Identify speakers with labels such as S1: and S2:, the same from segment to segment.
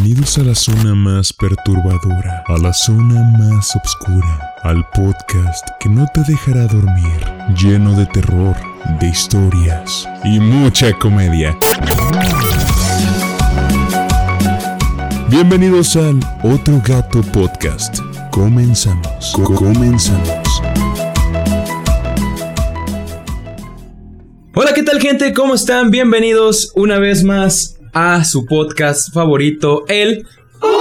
S1: Bienvenidos a la zona más perturbadora, a la zona más oscura, al podcast que no te dejará dormir, lleno de terror, de historias y mucha comedia. Bienvenidos al Otro Gato Podcast. Comenzamos. Co- comenzamos.
S2: Hola, ¿qué tal gente? ¿Cómo están? Bienvenidos una vez más a su podcast favorito, el Otro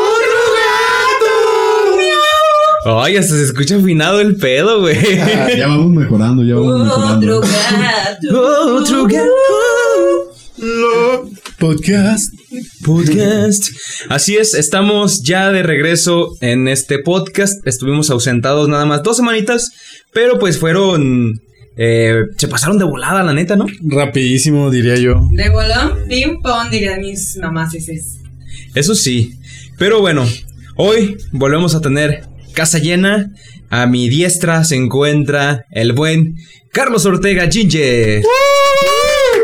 S2: Gato. Ay, hasta se escucha afinado el pedo, güey.
S3: Ya vamos mejorando, ya vamos mejorando.
S4: Otro gato.
S2: Otro Gato.
S3: Podcast.
S2: Podcast. Así es, estamos ya de regreso en este podcast. Estuvimos ausentados nada más dos semanitas, pero pues fueron... eh, se pasaron de volada, la neta, ¿no?
S3: Rapidísimo, diría yo.
S4: De bolón, ping pong, dirían mis mamás ese.
S2: Eso sí. Pero bueno, hoy volvemos a tener casa llena. A mi diestra se encuentra el buen Carlos Ortega Ginger.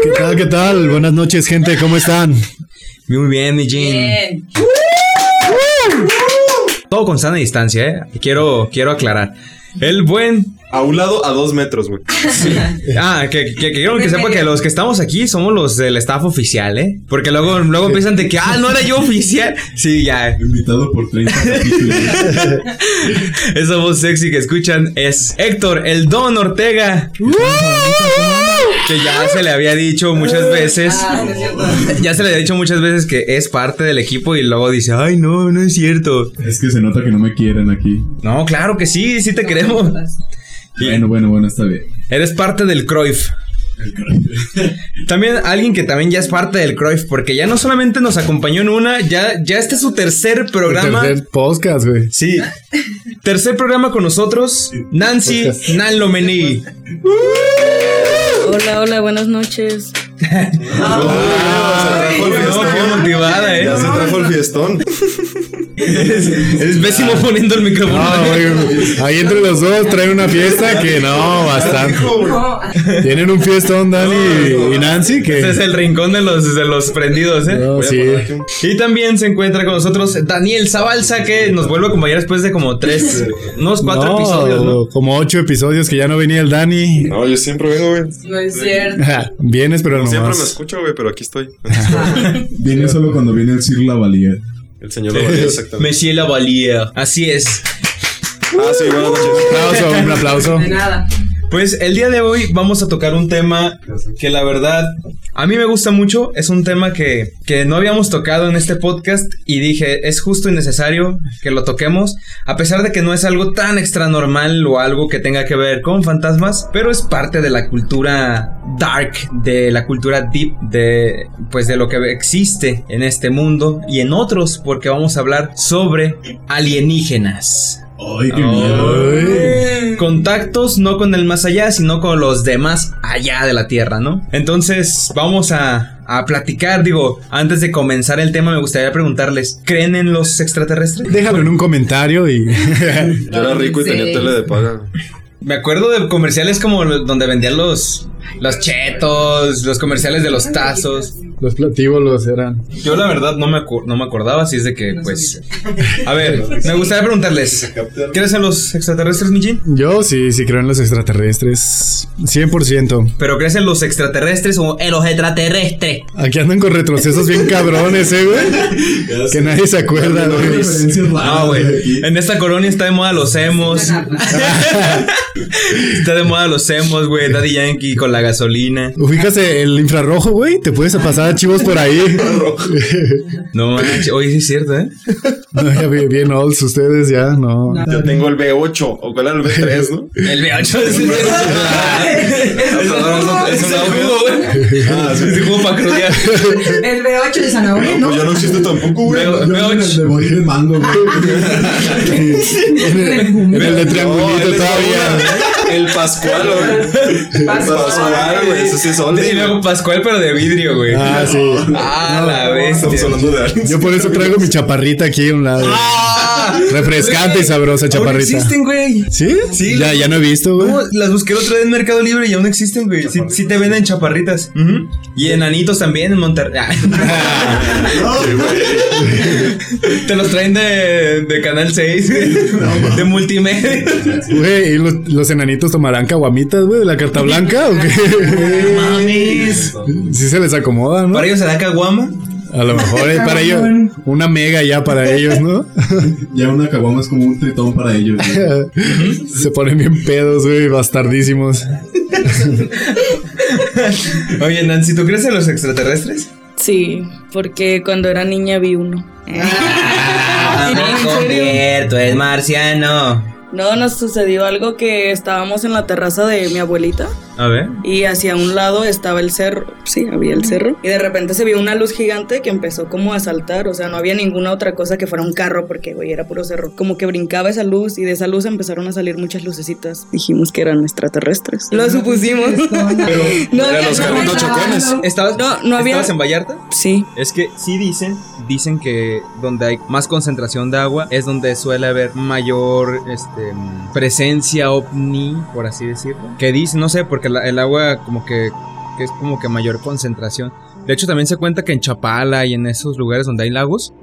S3: ¿Qué tal, qué tal? Buenas noches, gente, ¿cómo están?
S2: Muy bien, mi Gin.
S4: Bien.
S2: Todo con sana distancia, ¿eh? Quiero, quiero aclarar. El buen...
S5: A un lado, a dos metros, güey.
S2: Ah, que, que, que quiero que sepa que los que estamos aquí somos los del staff oficial, ¿eh? Porque luego, luego empiezan de que, ah, no era yo oficial. Sí, ya.
S3: Invitado por 30 capítulos.
S2: Esa voz sexy que escuchan es Héctor, el Don Ortega. Que ya se le había dicho muchas veces.
S4: Ah, no es cierto.
S2: Ya se le había dicho muchas veces que es parte del equipo y luego dice, ay, no, no es cierto.
S3: Es que se nota que no me quieren aquí.
S2: No, claro que sí, sí te queremos.
S3: Bueno, bueno, bueno, está bien.
S2: Eres parte del Cruyff. También alguien que también ya es parte del Cruyff, porque ya no solamente nos acompañó en una, ya, ya este es su tercer programa.
S3: Tercer podcast, güey.
S2: Sí. Tercer programa con nosotros, Nancy. Nanlomení.
S6: Hola, hola, buenas noches.
S2: Ah,
S5: Se trajo el
S2: no,
S5: fiestón.
S2: qué motivada, eh.
S5: Ya se trajo el fiestón.
S2: Eres, eres pésimo poniendo el micrófono.
S3: No, güey, ahí entre los dos traen una fiesta que no, bastante. Tienen un fiestón, Dani y Nancy, que...
S2: Ese es el rincón de los, de los prendidos, ¿eh?
S3: No, sí.
S2: Y también se encuentra con nosotros Daniel Zabalza, que nos vuelve a acompañar después de como tres, unos cuatro
S3: No,
S2: episodios, ¿no?
S3: Como ocho episodios que ya no venía el Dani.
S5: No, yo siempre vengo, güey.
S4: no es cierto.
S3: Vienes, pero
S5: No siempre me escucho, güey, pero aquí estoy.
S3: Viene solo cuando viene el Sir Lavalier.
S5: El señor lo valía exactamente.
S2: Monsieur Lavalier. Así es.
S5: Ah, sí, buenas noches.
S3: aplauso, un aplauso.
S4: De nada.
S2: Pues el día de hoy vamos a tocar un tema que la verdad a mí me gusta mucho. Es un tema que, que no habíamos tocado en este podcast y dije es justo y necesario que lo toquemos. A pesar de que no es algo tan extra normal o algo que tenga que ver con fantasmas, pero es parte de la cultura dark, de la cultura deep, de pues de lo que existe en este mundo y en otros, porque vamos a hablar sobre alienígenas.
S3: Ay, qué miedo.
S2: Contactos no con el más allá, sino con los demás allá de la Tierra, ¿no? Entonces, vamos a, a platicar. Digo, antes de comenzar el tema, me gustaría preguntarles: ¿creen en los extraterrestres?
S3: Déjalo en un comentario y.
S5: Yo era rico y tenía tele de paga.
S2: Me acuerdo de comerciales como donde vendían los, los chetos, los comerciales de los tazos.
S3: Los platíbolos eran.
S2: Yo, la verdad, no me, acu- no me acordaba, así es de que, pues. A ver, me gustaría preguntarles: ¿crees en los extraterrestres, Mijin?
S3: Yo sí, sí creo en los extraterrestres. 100%.
S2: ¿Pero crees en los extraterrestres o en los extraterrestres?
S3: Aquí andan con retrocesos bien cabrones, eh, güey. Que nadie se acuerda, güey.
S2: No, güey. En esta colonia está de moda los emos. está de moda los emos, güey. Daddy Yankee con la gasolina.
S3: Ubícase el infrarrojo, güey. Te puedes pasar archivos por ahí.
S2: No manches. Oye, sí es cierto, ¿eh?
S3: No, ya bien, bien olds ustedes, ya, no.
S5: Yo tengo el B8, o cuál era el B3, ¿no?
S2: El V8 es Es un jugo, güey.
S5: Ah, sí.
S2: Es un jugo para crudear.
S4: El B8 de zanahoria, ¿no?
S5: Pues ya no existe tampoco, güey.
S2: Veo- V8.
S3: voy el mango, güey. en el de triangulito todavía.
S5: El Pascual, güey. Pascual, güey. Ese sí es
S2: Y
S5: oldie.
S2: luego Pascual, pero de vidrio, güey.
S3: Ah, sí.
S2: Ah, la bestia.
S5: Estamos hablando de.
S3: Yo por eso traigo mi chaparrita aquí a un lado.
S2: Ah.
S3: Refrescante y sabrosa
S2: Aún
S3: chaparrita.
S2: existen, güey.
S3: ¿Sí?
S2: Sí.
S3: Ya, ya no he visto, güey.
S2: No, las busqué otro día en Mercado Libre y aún existen, güey. Sí, sí te venden chaparritas. Ujú. Y enanitos también en Monterrey. Ah. Te los traen de, de Canal 6, güey. de multimedia.
S3: Güey, ¿y los, los enanitos tomarán caguamitas, güey, de la carta blanca o qué?
S2: Mames.
S3: Sí se les acomoda, ¿no?
S2: ¿Para ellos se da caguama?
S3: A lo mejor es para ellos una mega ya para ellos, ¿no?
S6: Ya una caguama es como un tritón para ellos. güey.
S3: Se ponen bien pedos, güey, bastardísimos.
S2: Oye, Nancy, ¿tú crees en los extraterrestres?
S7: Sí, porque cuando era niña vi uno.
S2: Ah,
S7: ¿En serio?
S2: cierto, es marciano.
S7: No, nos sucedió algo que estábamos en la terraza de mi abuelita
S2: A ver.
S7: y hacia un lado estaba el cerro. Sí, había el cerro. Y de repente se vio una luz gigante que empezó como a saltar. O sea, no había ninguna otra cosa que fuera un carro porque, güey, era puro cerro. Como que brincaba esa luz y de esa luz empezaron a salir muchas lucecitas. Dijimos que eran extraterrestres. Lo supusimos. no,
S5: Eran los
S7: no,
S5: carritos
S7: no,
S5: chocones.
S2: ¿Estabas,
S7: No, no había-
S2: ¿Estabas en Vallarta?
S7: Sí.
S2: Es que sí dicen, dicen que donde hay más concentración de agua es donde suele haber mayor este, presencia ovni, por así decirlo. Que dicen, no sé, porque la- el agua como que, que es como que mayor concentración. De hecho, también se cuenta que en Chapala y en esos lugares donde hay lagos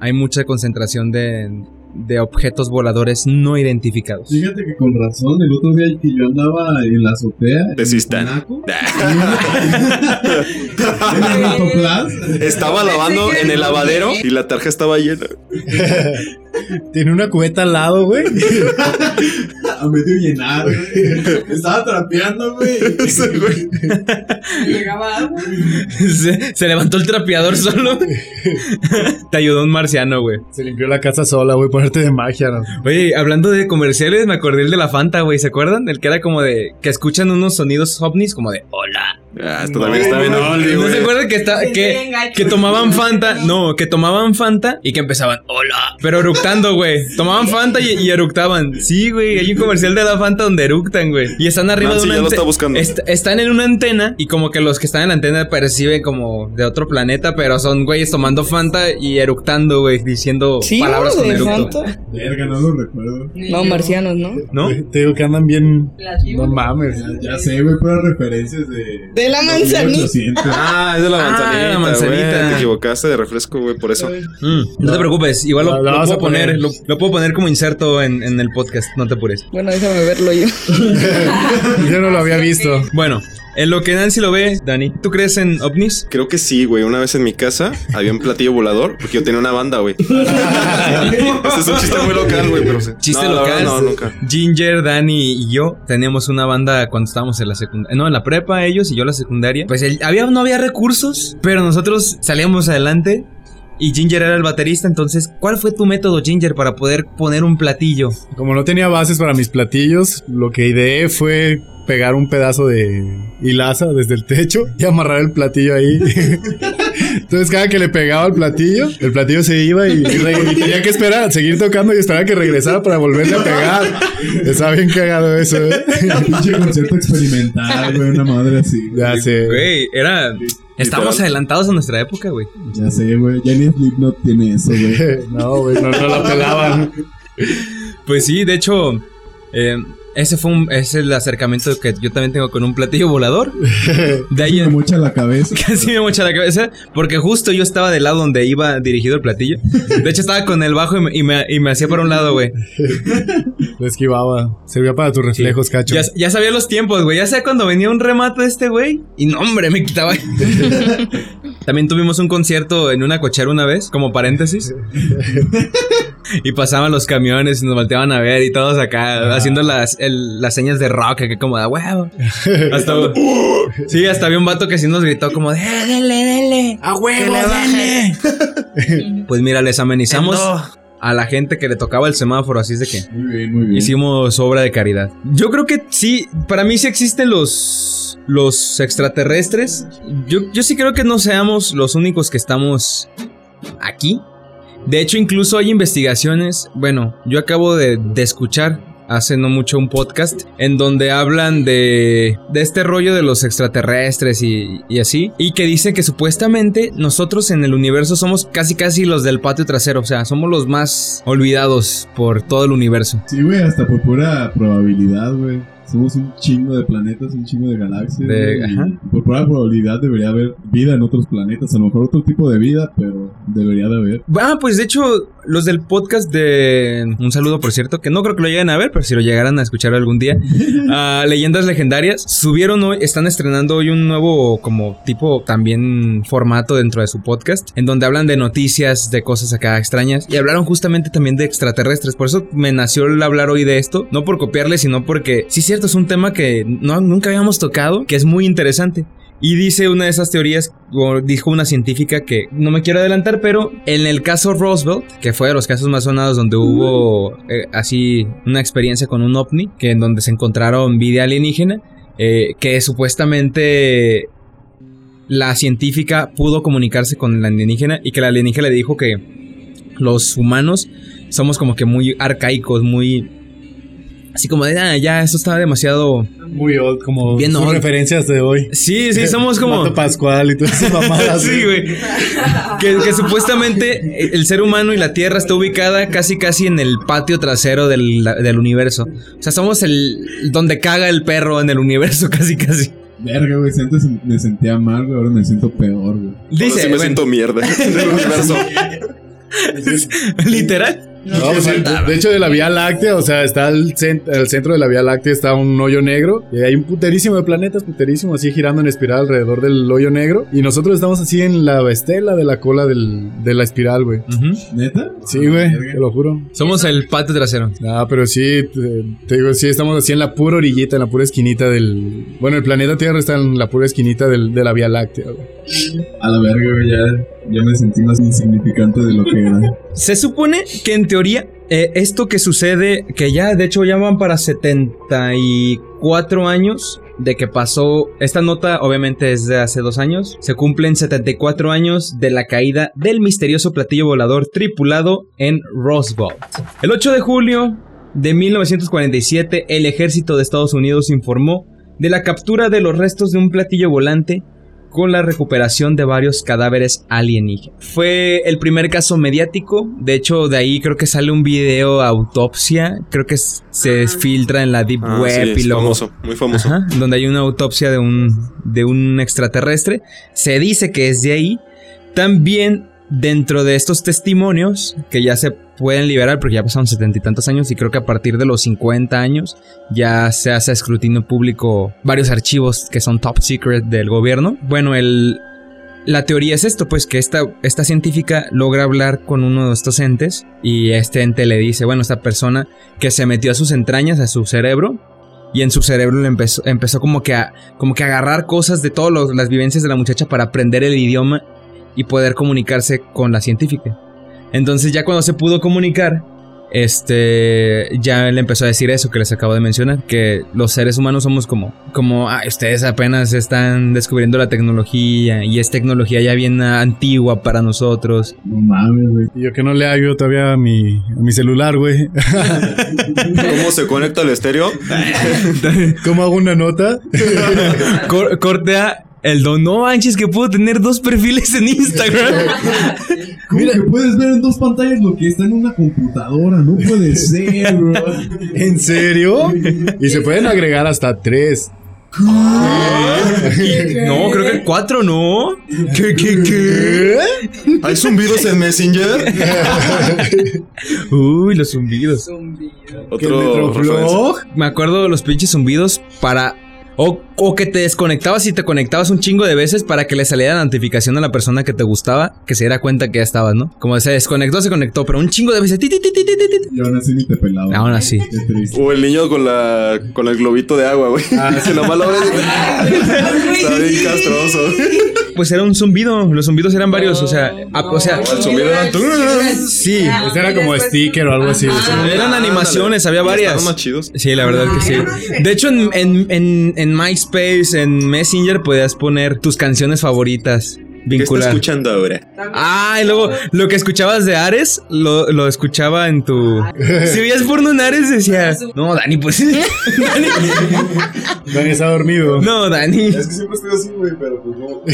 S2: hay mucha concentración de, de objetos voladores no identificados.
S6: Fíjate que con razón, el otro día que yo andaba en la azotea.
S5: De
S6: en
S5: Sistán.
S6: Monaco, En el Autoplas.
S5: Estaba lavando en el lavadero y la tarja estaba llena.
S3: Tiene una cubeta al lado, güey.
S6: A medio llenar, güey. Estaba trapeando, güey.
S4: Llegaba agua.
S2: se, se levantó el trapeador solo. Te ayudó un marciano, güey.
S3: Se limpió la casa sola, güey, ponerte de magia, ¿no?
S2: Oye, hablando de comerciales, me acordé el de la Fanta, güey. ¿Se acuerdan? El que era como de. que escuchan unos sonidos ovnis como de hola.
S5: Ah, esto también está bien oldie,
S2: ¿No se
S5: güey.
S2: acuerdan que, está, que, que tomaban Fanta? No, que tomaban Fanta y que empezaban hola. Pero eructando, güey. Tomaban Fanta y, y eructaban. Sí, güey. Hay un comercial de la Fanta donde eructan, güey. Y están arriba
S5: Nancy
S2: de una
S5: ya lo está buscando.
S2: est- están en una antena y como que los que están en la antena perciben como de otro planeta, pero son güeyes tomando Fanta y eructando, güey. Diciendo
S7: Sí,
S2: palabras con
S7: de
S2: eructo.
S7: Fanta.
S6: Verga, no lo recuerdo.
S7: No, marcianos, ¿no?
S2: ¿No?
S3: Te digo que andan bien. No mames.
S6: Ya, ya sé, güey, puras referencias de.
S7: De la manzanita.
S6: 1800.
S5: Ah, es de la
S2: Ah,
S5: manzanita.
S2: la manzanita.
S5: Te equivocaste de refresco, güey, por eso.
S2: Mm, no te preocupes, igual lo, puedo
S3: poner.
S2: poner, lo, lo puedo poner como inserto en, en el podcast, no te apures.
S7: Bueno, déjame verlo yo.
S3: Yo no lo había visto.
S2: Bueno, en lo que Nancy lo ve, Dani, ¿tú crees en ovnis?
S5: Creo que sí, güey. Una vez en mi casa había un platillo volador porque yo tenía una banda, güey. este es un chiste muy local, güey, pero sí.
S2: Chiste
S5: No,
S2: local.
S5: No, nunca.
S2: Ginger, Dani y yo teníamos una banda cuando estábamos en la secundaria. No, en la prepa, ellos y yo secundaria. Pues había, no había recursos, pero nosotros salíamos adelante. Y Ginger era el baterista, entonces, ¿cuál fue tu método, Ginger, para poder poner un platillo?
S3: Como no tenía bases para mis platillos, lo que ideé fue pegar un pedazo de hilaza desde el techo y amarrar el platillo ahí. Entonces cada que le pegaba al platillo, el platillo se iba y, y tenía que esperar, seguir tocando y esperar a que regresara para volverle a pegar. Estaba bien cagado eso, ¿eh?
S6: Pinche concierto experimental, güey, una madre así.
S3: Ya sé.
S2: Güey, era... Estamos adelantados a nuestra época, güey.
S6: Ya sé, güey. Ya ni Slipknot tiene eso, güey.
S3: No, güey, no, no la pelaban.
S2: Pues sí, de hecho, eh, ese fue un, es el acercamiento que yo también tengo con un platillo volador. De ahí
S6: Me mucha la cabeza.
S2: casi me mocha la cabeza, porque justo yo estaba del lado donde iba dirigido el platillo. De hecho, estaba con el bajo y me, y me, y me hacía para un lado, güey.
S3: Lo esquivaba. Servía para tus reflejos, cacho.
S2: Ya, ya sabía los tiempos, güey. Ya sé cuando venía un remate de este güey. Y no, hombre, me quitaba. También tuvimos un concierto en una cochera una vez, como paréntesis. y pasaban los camiones y nos volteaban a ver y todos acá haciendo las, el- las señas de rock, que como de "A huevo. Hasta, sí, hasta había un vato que sí nos gritó como de "Eh, dele, dele. A huevo, dele. pues mira, les amenizamos a la gente que le tocaba el semáforo, así es de que.
S6: Muy bien, muy bien.
S2: Hicimos obra de caridad. Yo creo que sí, para mí sí existen los, los extraterrestres. Yo, yo sí creo que no seamos los únicos que estamos aquí. De hecho, incluso hay investigaciones. Bueno, yo acabo de, escuchar hace no mucho un podcast en donde hablan de, de este rollo de los extraterrestres y, y así. Y que dicen que supuestamente nosotros en el universo somos casi casi los del patio trasero. O sea, somos los más olvidados por todo el universo.
S6: Sí, güey, hasta por pura probabilidad, güey. Somos un chingo de planetas, un chingo de galaxias.
S2: De-
S6: y. Por pura probabilidad debería haber vida en otros planetas. A lo mejor otro tipo de vida, pero debería de haber.
S2: Ah, pues de hecho, los del podcast de. Un saludo, por cierto, que no creo que lo lleguen a ver, pero si lo llegaran a escuchar algún día. Leyendas Legendarias. Subieron hoy, están estrenando hoy un nuevo, como tipo también formato dentro de su podcast, en donde hablan de noticias, de cosas acá extrañas. Y hablaron justamente también de extraterrestres. Por eso me nació el hablar hoy de esto. No por copiarle, sino porque, sí, cierto, es un tema que no, nunca habíamos tocado, que es muy interesante. Y dice una de esas teorías, dijo una científica que no me quiero adelantar, pero en el caso Roosevelt, que fue de los casos más sonados donde hubo eh, así una experiencia con un ovni, que en donde se encontraron vida alienígena, eh, que supuestamente la científica pudo comunicarse con la alienígena y que la alienígena le dijo que los humanos somos como que muy arcaicos, muy... Así como de, ah, ya, esto estaba demasiado...
S3: Muy old, como
S2: Bien
S3: sus
S2: old.
S3: referencias de hoy.
S2: Sí, sí, somos como...
S3: Mato Pascual y todas esas mamadas.
S2: sí, güey. Que, que supuestamente el ser humano y la Tierra está ubicada casi casi en el patio trasero del, del universo. O sea, somos el donde caga el perro en el universo, casi casi.
S6: Verga, güey. si Antes me sentía mal, güey. Ahora me siento peor, güey.
S2: Dice,
S5: Ahora sí me
S2: bueno,
S5: siento mierda del universo.
S2: literal.
S3: No, pues, de, de hecho, de la Vía Láctea, o sea, está el, cent- el centro de la Vía Láctea, está un hoyo negro. Y hay un puterísimo de planetas, puterísimo, así girando en espiral alrededor del hoyo negro. Y nosotros estamos así en la estela de la cola del- de la espiral, güey.
S6: ¿Neta?
S3: Sí, güey, te lo juro.
S2: Somos el patio trasero.
S3: Ah, pero sí, te, te digo, sí, estamos así en la pura orillita, en la pura esquinita del... Bueno, el planeta Tierra está en la pura esquinita del- de la Vía Láctea, güey.
S6: A la verga, güey. Ya, ya me sentí más insignificante de lo que era.
S2: Se supone que en teoría eh, esto que sucede, que ya de hecho ya van para 74 años de que pasó, esta nota obviamente es de hace dos años, se cumplen 74 años de la caída del misterioso platillo volador tripulado en Roswell. El 8 de julio de 1947 el ejército de Estados Unidos informó de la captura de los restos de un platillo volante con la recuperación de varios cadáveres alienígenas. Fue el primer caso mediático, de hecho de ahí creo que sale un video autopsia, creo que se filtra en la deep
S5: Ah,
S2: web
S5: sí,
S2: y luego
S5: famoso, muy famoso.
S2: Ajá, donde hay una autopsia de un de un extraterrestre, se dice que es de ahí. También dentro de estos testimonios que ya se pueden liberar porque ya pasaron setenta y tantos años y creo que a partir de los 50 años ya se hace escrutinio público varios archivos que son top secret del gobierno. Bueno, el la teoría es esto, pues que esta, esta científica logra hablar con uno de estos entes y este ente le dice, bueno, esta persona que se metió a sus entrañas, a su cerebro, y en su cerebro le empezó, empezó como que como que a agarrar cosas de todas las vivencias de la muchacha para aprender el idioma y poder comunicarse con la científica. Entonces ya cuando se pudo comunicar, este ya le empezó a decir eso que les acabo de mencionar, que los seres humanos somos como como "Ay, ustedes apenas están descubriendo la tecnología y es tecnología ya bien antigua para nosotros.
S6: No mames, güey.
S3: Y yo que no le hago todavía a mi, a mi celular, güey.
S5: ¿Cómo se conecta el estéreo?
S3: ¿Cómo hago una nota?
S2: Cor- cortea el don, no manches que puedo tener dos perfiles en Instagram.
S6: ¿Cómo que puedes ver en dos pantallas lo que está en una computadora? No puede ser, bro.
S3: ¿En serio? Y se pueden agregar hasta tres.
S2: No, creo que cuatro, ¿no? ¿Qué, qué, qué?
S5: ¿Hay zumbidos en Messenger?
S2: Uy, los zumbidos.
S3: ¿Qué
S5: Otro.
S3: Metroflog?
S2: Me acuerdo de los pinches zumbidos para. O, o que te desconectabas y te conectabas un chingo de veces para que le saliera la notificación a la persona que te gustaba, que se diera cuenta que ya estabas, ¿no? Como se desconectó, se conectó, pero un chingo de veces. ti, ti, ti, ti, ti, ti, ti.
S6: Y aún así ni te pelaba.
S2: Aún así.
S5: O el niño con la con el globito de agua, güey. Se nomás lo abres Está bien castroso.
S2: Pues era un zumbido. Los zumbidos eran varios, o sea. a- o sea.
S5: El zumbido era-
S2: Sí.
S3: Este era como sticker o algo así.
S2: Eran animaciones, había varias.
S5: Estaban más chidos.
S2: Sí, la verdad que sí. De hecho, en, en, en, en MySpace, en Messenger, podías poner tus canciones favoritas.
S5: ¿Qué está
S2: Vincular.
S5: escuchando ahora?
S2: Ah, y luego lo que escuchabas de Ares, lo, lo escuchaba en tu. Si veías porno en Ares, decía. No, Dani, pues. Dani.
S3: Dani está dormido.
S2: No, Dani.
S6: Es que siempre estoy así, güey, pero pues no.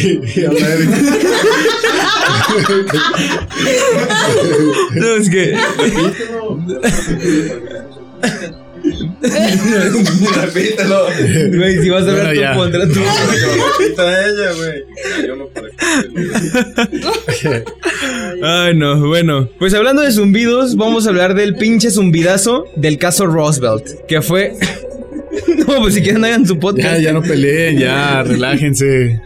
S3: Y
S2: No, es que.
S5: Repítelo.
S2: Güey, si vas a ver tú, pondrás tú.
S5: Repita ella, güey. Yo no qué.
S2: Ay, no, bueno. Pues hablando de zumbidos, vamos a hablar del pinche zumbidazo del caso Roosevelt. Que fue. no, pues si quieren hagan su podcast.
S3: Ya, ya no peleen, ya, relájense.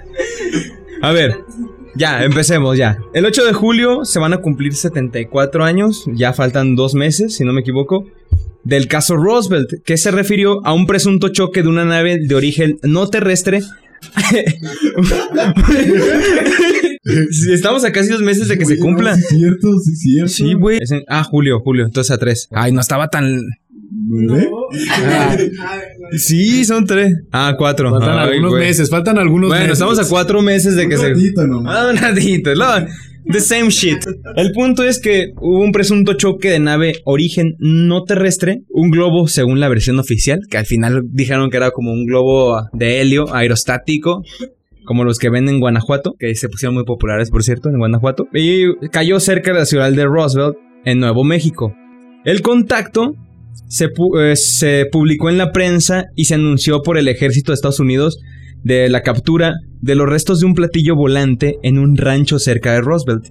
S2: A ver, ya, empecemos ya. El 8 de julio se van a cumplir 74 años, ya faltan dos meses, si no me equivoco, del caso Roosevelt, que se refirió a un presunto choque de una nave de origen no terrestre. Estamos a casi dos meses de que se cumpla.
S6: no, sí, cierto, sí, cierto.
S2: Sí, güey. Ah, julio, julio. Entonces a tres. Ay, no estaba tan.
S4: No.
S2: Sí, son tres. Ah, cuatro.
S3: Faltan
S2: Ay,
S3: algunos
S2: güey.
S3: meses, faltan algunos
S2: Bueno,
S3: meses.
S2: estamos a cuatro meses de que
S6: Un
S2: se.
S6: ratito nomás.
S2: Ah, un ratito, no, The same shit. El punto es que hubo un presunto choque de nave origen no terrestre, un globo según la versión oficial, que al final dijeron que era como un globo de helio aerostático. Como los que ven en Guanajuato, que se pusieron muy populares, por cierto, en Guanajuato. Y cayó cerca de la ciudad de Roosevelt, en Nuevo México. El contacto eh, se publicó en la prensa y se anunció por el ejército de Estados Unidos de la captura de los restos de un platillo volante en un rancho cerca de Roosevelt.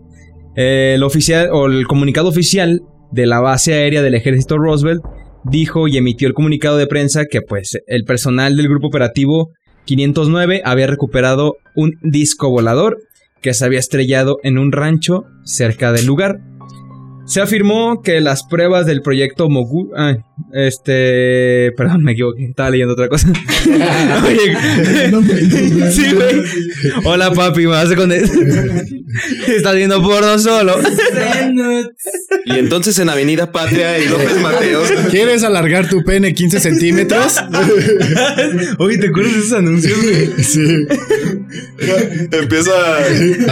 S2: El oficial o el comunicado oficial de la base aérea del ejército Roosevelt dijo y emitió el comunicado de prensa que pues el personal del grupo operativo 509 había recuperado un disco volador que se había estrellado en un rancho cerca del lugar. Se afirmó que las pruebas del proyecto Mogu... ah, este... Perdón, me equivoqué. Estaba leyendo otra cosa. Oye. Sí, güey. Hola, papi, me vas a con Estás viendo porno solo.
S5: Y entonces en Avenida Patria y López Mateos.
S3: ¿Quieres alargar tu pene 15 centímetros?
S2: Oye, ¿te acuerdas de esos anuncios, güey?
S3: sí.
S5: Empieza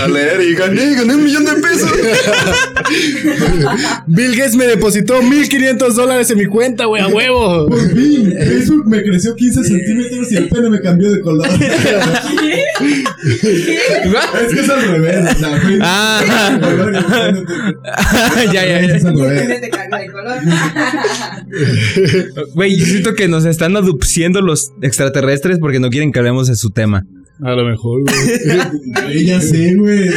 S5: a leer y gané, gané un millón de pesos.
S3: Bill Gates me depositó 1500 dólares en mi cuenta, güey, a huevo.
S6: Por fin, Facebook me creció 15 centímetros y el pene me cambió de color. es que es al revés. O sea, Facebook-
S2: Ah. ya, ya,
S6: Es
S2: ya.
S6: al revés.
S4: Color.
S2: Güey, yo siento que nos están adopciendo los extraterrestres porque no quieren que hablemos de su tema.
S3: A lo mejor, güey.
S6: Ya sé, güey.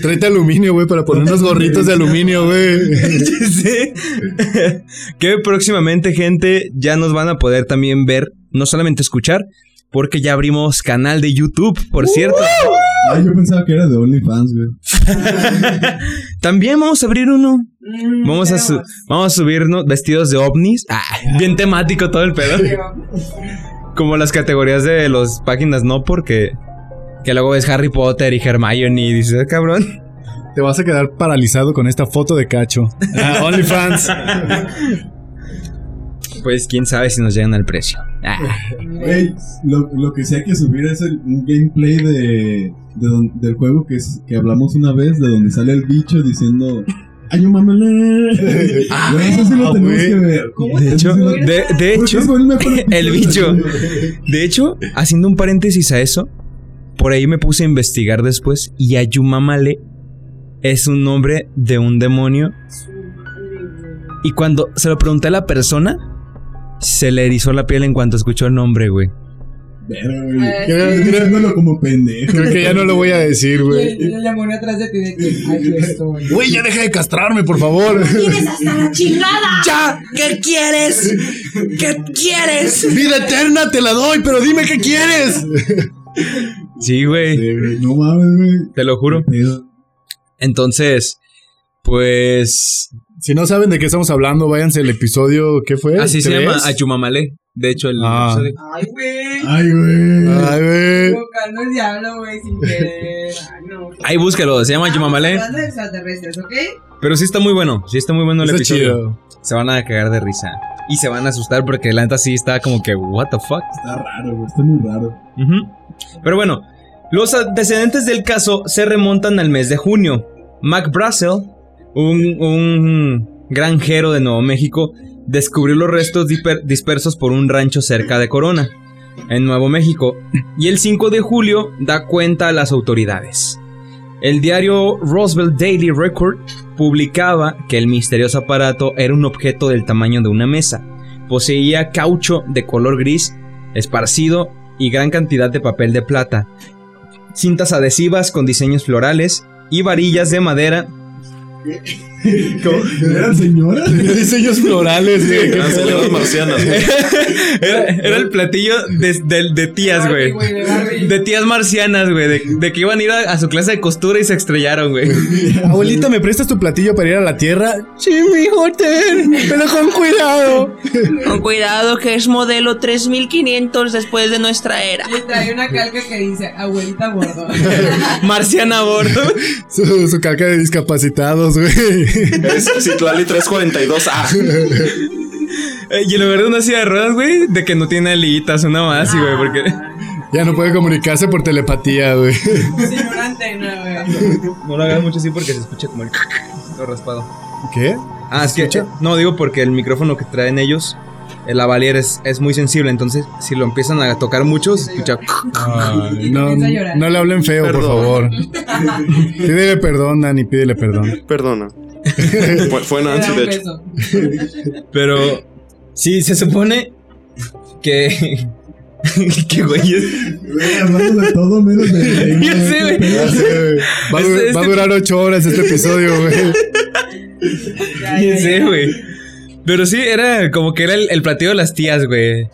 S3: Tráete aluminio, güey, para poner unos gorritos de aluminio, güey.
S2: Sí. que próximamente, gente, ya nos van a poder también ver, no solamente escuchar, porque ya abrimos canal de YouTube, por cierto.
S6: Ay, yo pensaba que era de OnlyFans, güey.
S2: También vamos a abrir uno.
S4: Mm,
S2: Vamos a, vamos a subirnos vestidos de ovnis. Ah, bien temático todo el pedo. Como las categorías de las páginas, no porque... Que luego ves Harry Potter y Hermione y dices, "Ah, cabrón.
S3: Te vas a quedar paralizado con esta foto de cacho. Ah, OnlyFans.
S2: Pues quién sabe si nos llegan al precio. Ah.
S6: Lo que sí hay que subir es el, un gameplay de, de don- del juego que, es- que hablamos una vez, de donde sale el bicho diciendo. ¡Ay, yo mamele! Güey, eso sí lo
S3: Ah,
S6: tenemos que ver.
S2: De hecho, de, hecho,
S6: el
S2: bicho. De hecho, haciendo un paréntesis a eso, por ahí me puse a investigar después y Ayumamale es un nombre de un demonio. Y cuando se lo pregunté a la persona, se le erizó la piel en cuanto escuchó el nombre, güey.
S6: Verga, güey.
S4: Eh,
S3: Creo,
S6: como pendejo.
S3: creo que ya no lo voy a decir, güey.
S4: el, el demonio atrás de ti de que aquí estoy.
S3: Güey, ya deja de castrarme, por favor.
S8: ¡Tienes hasta la chingada!
S2: ¡Ya! ¿Qué quieres? ¿Qué quieres?
S3: Vida eterna te la doy, pero dime qué quieres.
S2: Sí, güey.
S6: Sí, güey, No mames, güey.
S2: Te lo juro. Entonces, pues.
S3: Si no saben de qué estamos hablando, váyanse al episodio, ¿qué fue?
S2: Así se llama Ayumamale. De hecho, el
S3: Ah.
S2: episodio.
S4: Ay, güey.
S6: Ay, güey.
S3: Ay, güey.
S4: Invocando el diablo, güey, sin querer. Ay, no.
S2: Ahí búsquelo, se llama.
S4: Hablando de extraterrestres, ¿ok?
S2: Pero sí está muy bueno, sí está muy bueno el episodio.
S3: chido.
S2: Se van a cagar de risa. Y se van a asustar porque la neta sí está como que, what the fuck.
S6: Está raro, güey. Está muy raro.
S2: Pero bueno, los antecedentes del caso se remontan al mes de junio. Mac Brassel, un, un granjero de Nuevo México, descubrió los restos disper- dispersos por un rancho cerca de Corona, en Nuevo México, y el 5 de julio da cuenta a las autoridades. El diario Roosevelt Daily Record publicaba que el misterioso aparato era un objeto del tamaño de una mesa, poseía caucho de color gris, esparcido y gran cantidad de papel de plata, cintas adhesivas con diseños florales y varillas de madera
S6: ¿Eran señoras?
S3: Diseños florales, güey.
S5: Eran señoras marcianas, güey.
S2: Era, era el platillo de, de- de tías, güey.
S4: De
S2: tías marcianas, güey. De, de que iban a ir a, a su clase de costura y se estrellaron, güey.
S3: Abuelita, ¿me prestas tu platillo para ir a la tierra? Sí, ten, pero con cuidado.
S9: Con cuidado que es modelo 3500 después de nuestra era.
S4: Y trae una calca que dice abuelita gordo.
S2: Marciana a bordo.
S3: Su, su calca de discapacitados, güey.
S5: Es Citlali 342. Ah,
S2: Eh, y en lugar de una silla de ruedas, güey, de que no tiene alitas, una más, güey, porque.
S3: Ya no puede comunicarse por telepatía, güey.
S4: Sin una antena, güey.
S2: No lo hagas mucho así porque se escucha como el. Lo raspado.
S3: ¿Qué?
S2: Ah, es que. No, digo porque el micrófono que traen ellos, el lavalier es, es muy sensible, entonces si lo empiezan a tocar mucho, se escucha.
S3: Ay, no, le hablen feo, por favor. Pídele perdón, Dani, pídele perdón.
S5: perdona. Fue, Nancy, de hecho.
S2: Pero. Sí, se supone que. que güey. es-
S6: Güey, hablando de todo menos de.
S2: Ya sé, güey.
S3: Ya sé, Va, a
S2: Este-
S3: va a durar ocho horas este episodio, güey.
S4: Ya,
S2: sé, güey. Pero sí, era como que era el, el platillo de las tías, güey.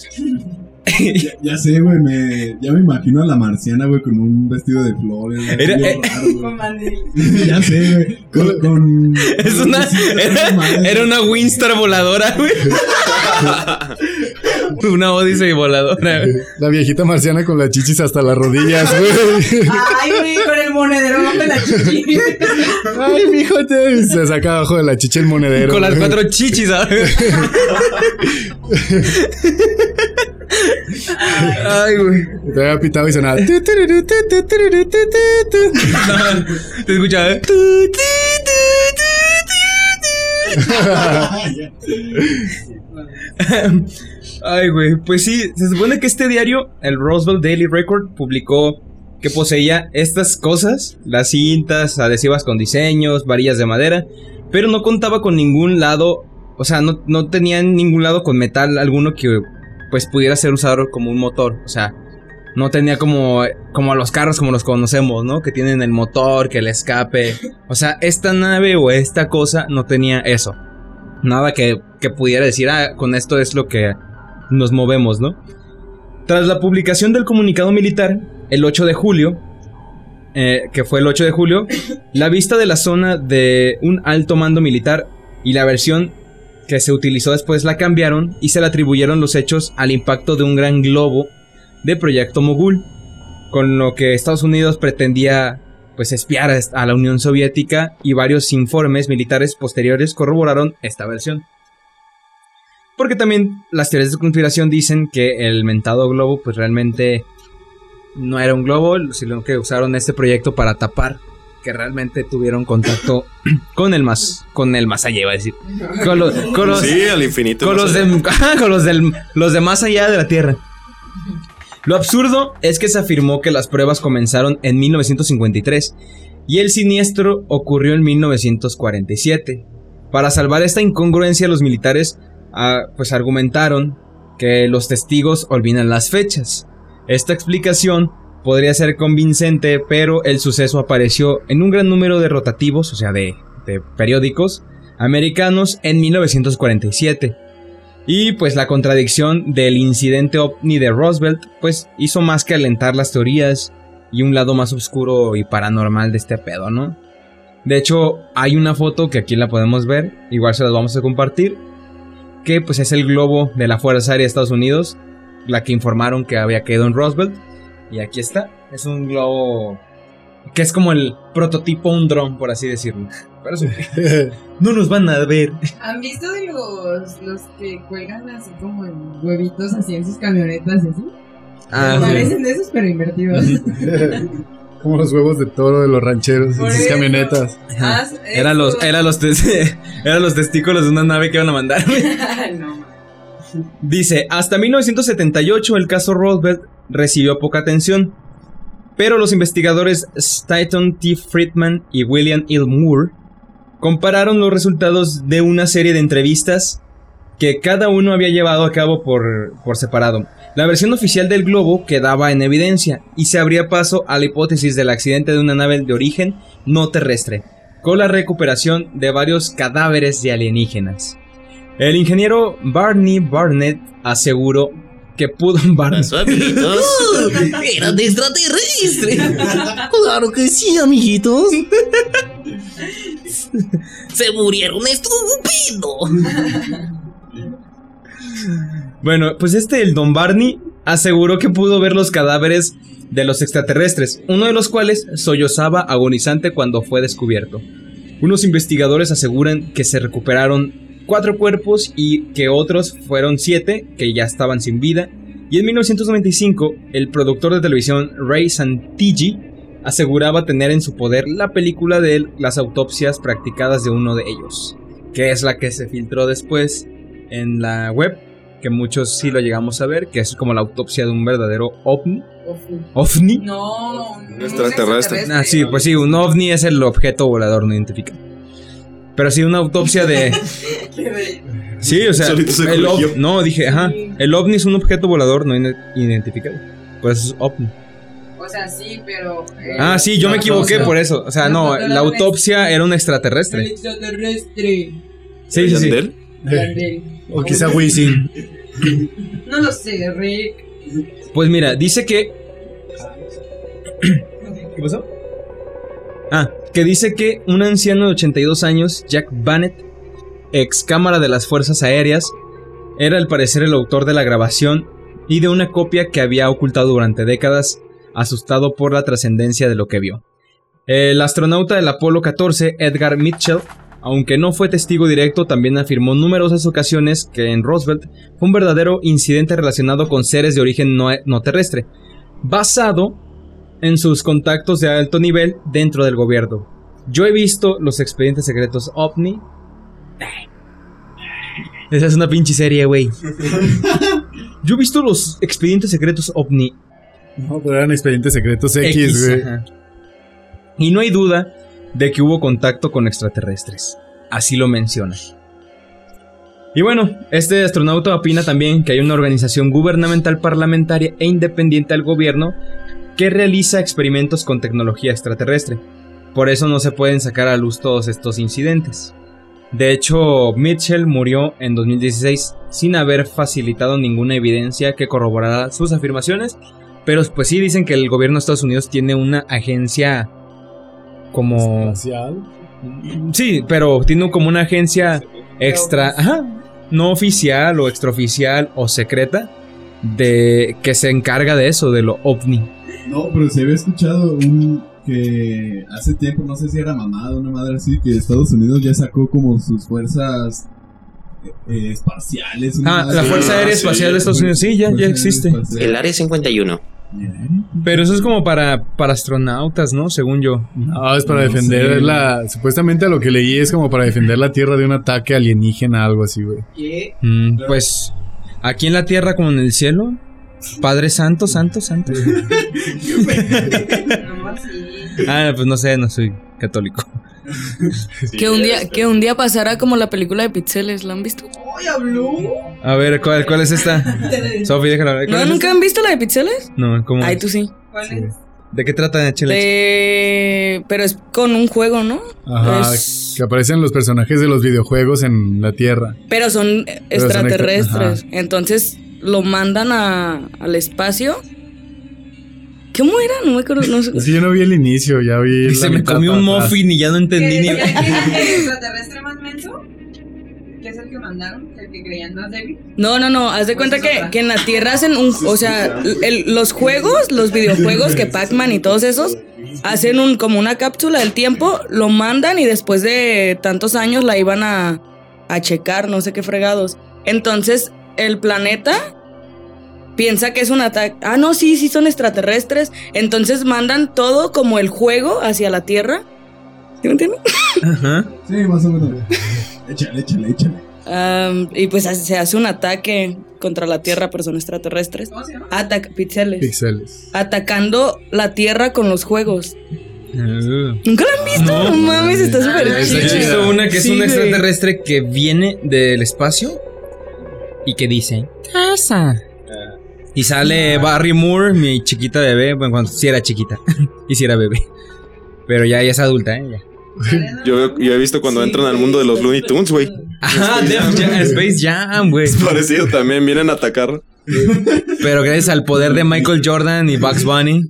S6: Ya, ya sé, güey. Me, ya me imagino a la marciana, güey, con un vestido de flores. güey,
S2: Era- eh,
S6: raro. Ya sé, güey. Con. con
S2: Es una, era, era una Winstar voladora, güey. una Odyssey voladora.
S3: La viejita marciana con las chichis hasta las rodillas, güey.
S4: Ay, güey, con el monedero bajo de la chichi.
S3: Ay, mijo, te- se saca abajo de la chicha el monedero.
S2: Con las
S3: güey.
S2: cuatro chichis, ¿sabes? Ay, güey.
S3: Te había pitado y sonaba.
S2: Te escuchaba. ¿eh? Ay, güey. Pues sí, se supone que este diario, el Roswell Daily Record, publicó que poseía estas cosas, las cintas, adhesivas con diseños, varillas de madera, pero no contaba con ningún lado, o sea, no, no tenía ningún lado con metal alguno que pues pudiera ser usado como un motor, o sea, no tenía como, como los carros como los conocemos, ¿no? Que tienen el motor, que el escape, o sea, esta nave o esta cosa no tenía eso. Nada que, que pudiera decir, ah, con esto es lo que nos movemos, ¿no? Tras la publicación del comunicado militar, el 8 de julio, eh, que fue el 8 de julio, la vista de la zona de un alto mando militar y la versión que se utilizó después la cambiaron y se le atribuyeron los hechos al impacto de un gran globo de Proyecto Mogul, con lo que Estados Unidos pretendía pues espiar a a la Unión Soviética y varios informes militares posteriores corroboraron esta versión. Porque también las teorías de conspiración dicen que el mentado globo pues realmente no era un globo, sino que usaron este proyecto para tapar que realmente tuvieron contacto con el más con el más allá iba a decir. Con los, con los-
S5: Sí, al infinito.
S2: con los, de, con los, del, los de más allá de la Tierra. Lo absurdo es que se afirmó que las pruebas comenzaron en 1953 y el siniestro ocurrió en 1947. Para salvar esta incongruencia, los militares pues argumentaron que los testigos olvidan las fechas. Esta explicación podría ser convincente, pero el suceso apareció en un gran número de rotativos, o sea, de, de periódicos americanos en 1947. Y pues la contradicción del incidente ovni de Roosevelt pues hizo más que alentar las teorías y un lado más oscuro y paranormal de este pedo, ¿no? De hecho, hay una foto que aquí la podemos ver, igual se las vamos a compartir, que pues es el globo de la Fuerza Aérea de Estados Unidos, la que informaron que había caído en Roosevelt. Y aquí está, es un globo que es como el prototipo un dron, por así decirlo. Pero sí, no nos van a ver.
S4: ¿Han visto de los, los que cuelgan así como en huevitos así en sus camionetas y así?
S2: Ah, sí.
S4: Parecen de esos pero invertidos.
S3: Como los huevos de toro de los rancheros en sus camionetas.
S2: Eran los, eran los, eran los testículos de una nave que iban a mandar.
S4: no.
S2: Dice, hasta 1978 el caso Roosevelt recibió poca atención, pero los investigadores Stanton T. Friedman y William L. Moore compararon los resultados de una serie de entrevistas que cada uno había llevado a cabo por, por separado. La versión oficial del globo quedaba en evidencia y se abría paso a la hipótesis del accidente de una nave de origen no terrestre, con la recuperación de varios cadáveres de alienígenas. El ingeniero Barney Barnett aseguró que pudo Barney,
S10: amiguitos? Era de extraterrestre. Claro que sí, amiguitos. Se murieron estúpido.
S2: Bueno, pues este, el Don Barney, aseguró que pudo ver los cadáveres de los extraterrestres, uno de los cuales sollozaba agonizante cuando fue descubierto. Unos investigadores aseguran que se recuperaron cuatro cuerpos y que otros fueron siete que ya estaban sin vida. Y en 1995, el productor de televisión Ray Santigi aseguraba tener en su poder la película de las autopsias practicadas de uno de ellos, que es la que se filtró después en la web, que muchos sí lo llegamos a ver, que es como la autopsia de un verdadero ovni. ¿Ovni?
S4: No,
S5: Un extraterrestre.
S2: Ah, sí, pues sí, un ovni es el objeto volador no identificado. Pero sí, una autopsia de... Sí, o sea,
S5: se
S2: el ov- no, dije, ajá, el ovni es un objeto volador no identificado. Pues es ovni.
S4: O sea, sí, pero. eh,
S2: Ah, sí, yo me equivoqué por eso. O sea, no, la autopsia era un
S4: El
S2: extraterrestre.
S4: extraterrestre.
S2: Sí, sí, sí.
S5: ¿Yandel?
S4: Yandel.
S3: O quizá Wisin.
S4: No lo sé, Rick.
S2: Pues mira, dice que. ¿Qué pasó? Ah, que dice que un anciano de 82 años, Jack Bannett, ex cámara de las Fuerzas Aéreas, era al parecer el autor de la grabación y de una copia que había ocultado durante décadas, asustado por la trascendencia de lo que vio. El astronauta del Apolo 14, Edgar Mitchell, aunque no fue testigo directo, también afirmó en numerosas ocasiones que en Roosevelt fue un verdadero incidente relacionado con seres de origen no, no terrestre, basado en sus contactos de alto nivel dentro del gobierno. Yo he visto los expedientes secretos OVNI. Esa es una pinche serie, güey. Yo he visto los expedientes secretos OVNI
S3: No, pero eran expedientes secretos X, güey.
S2: Y no hay duda de que hubo contacto con extraterrestres. Así lo menciona. Y bueno, este astronauta opina también que hay una organización gubernamental parlamentaria e independiente al gobierno que realiza experimentos con tecnología extraterrestre. Por eso no se pueden sacar a luz todos estos incidentes. De hecho, Mitchell murió en 2016 sin haber facilitado ninguna evidencia que corroborara sus afirmaciones, pero pues sí dicen que el gobierno de Estados Unidos tiene una agencia como...
S3: Espacial.
S2: Sí, pero tiene como una agencia extra... Ajá, no oficial o extraoficial o secreta de que se encarga de eso, de lo ovni.
S6: No, pero se había escuchado un que hace tiempo, no sé si era mamada o una madre así, que Estados Unidos ya sacó como sus fuerzas eh, espaciales.
S2: Ah, la. Fuerza Aérea Espacial de Estados Unidos, sí, ya, ya existe.
S10: El área 51.
S2: Pero eso es como para, para astronautas, ¿no? Según yo.
S3: No, es para
S6: No
S3: defender
S6: sé.
S3: la. Supuestamente lo que leí es como para defender la Tierra de un ataque alienígena, algo así, güey.
S4: ¿Qué?
S2: Mm, pues aquí en la tierra como en el cielo. Padre Santo, Santo, Santo. Ah, pues no sé, no soy católico.
S7: Que un día, que un día pasara como la película de Pixeles, ¿la han visto?
S4: ¡Ay, habló!
S2: A ver, ¿cuál, cuál es esta? Sofi, déjala ver. ¿cuál
S7: ¿No,
S2: es
S7: nunca han visto la de Pixeles?
S2: No, ¿cómo?
S7: Ay,
S2: es?
S7: tú sí.
S4: ¿Cuál es?
S2: ¿De qué trata Chile?
S7: De... Pero es con un juego, ¿no?
S3: Ajá.
S7: Es-
S3: Que aparecen los personajes de los videojuegos en la Tierra.
S7: Pero son
S3: Pero son
S7: extraterrestres.
S3: extra-
S7: Entonces lo mandan a, al espacio. ¿Cómo era? No me acuerdo. No sé.
S3: Que yo no vi el inicio, ya vi.
S2: Y se me comió un muffin y ya no entendí ni.
S4: ¿Qué- qué- qué- el extraterrestre más menso? ¿Qué es el que mandaron? ¿El que creían más débil?
S7: No, no, no. Haz de
S4: Pues
S7: cuenta que, que en la Tierra hacen un. O sea, el- los juegos, los videojuegos que Pac-Man y todos esos hacen un como una cápsula del tiempo, lo mandan y después de tantos años la iban a, a checar, no sé qué fregados. Entonces, el planeta piensa que es un ataque. Ah, no, sí, sí son extraterrestres. Entonces mandan todo como el juego hacia la Tierra. ¿Sí me entiendes?
S2: Ajá.
S6: Sí, más o menos. échale, échale, échale.
S7: Y pues se hace un ataque contra la Tierra, pero son extraterrestres. Ataca, pixeles.
S3: Pixeles.
S7: Atacando la Tierra con los juegos.
S2: Uh.
S7: ¿Nunca lo han visto?
S2: No.
S7: No, mames, está súper
S2: He
S7: chido.
S2: visto una que es
S7: Sí,
S2: un
S7: güey.
S2: extraterrestre que viene del espacio y que dice, casa. Y sale Barry Moore, mi chiquita bebé, bueno, cuando sí era chiquita, y sí era bebé. Pero ya, ya es adulta, ¿eh? Ya.
S5: Yo, yo he visto cuando entran al mundo de los Looney Tunes, güey.
S2: Ajá, Def Jam- Space Jam, güey.
S5: Es parecido también, vienen a atacar.
S2: Pero gracias al poder de Michael Jordan y Bugs Bunny.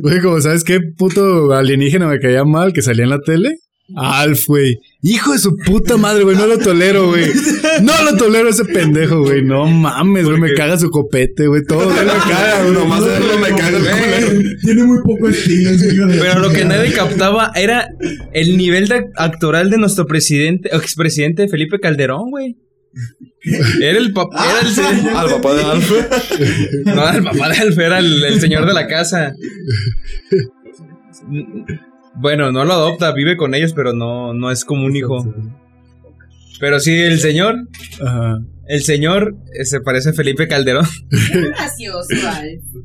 S3: Güey, como sabes qué puto alienígena me caía mal que salía en la tele. Alf, güey. Hijo de su puta madre, güey. No lo tolero, güey. No lo tolero ese pendejo, güey. No mames, güey. Me caga su copete, güey. Todo él me caga, güey.
S5: Nomás verlo me caga culero.
S6: Tiene muy poco estilo de-
S2: Pero lo que nadie captaba era el nivel de actoral de nuestro presidente, expresidente Felipe Calderón, güey. Era el papá, era el
S5: Al papá de Alf.
S2: no, el papá de Alf, era el, el señor de la casa. Bueno, no lo adopta, vive con ellos, pero no, no es como un hijo. Pero sí, el señor,
S3: Ajá.
S2: el señor eh, se parece a Felipe Calderón.
S4: Qué gracioso.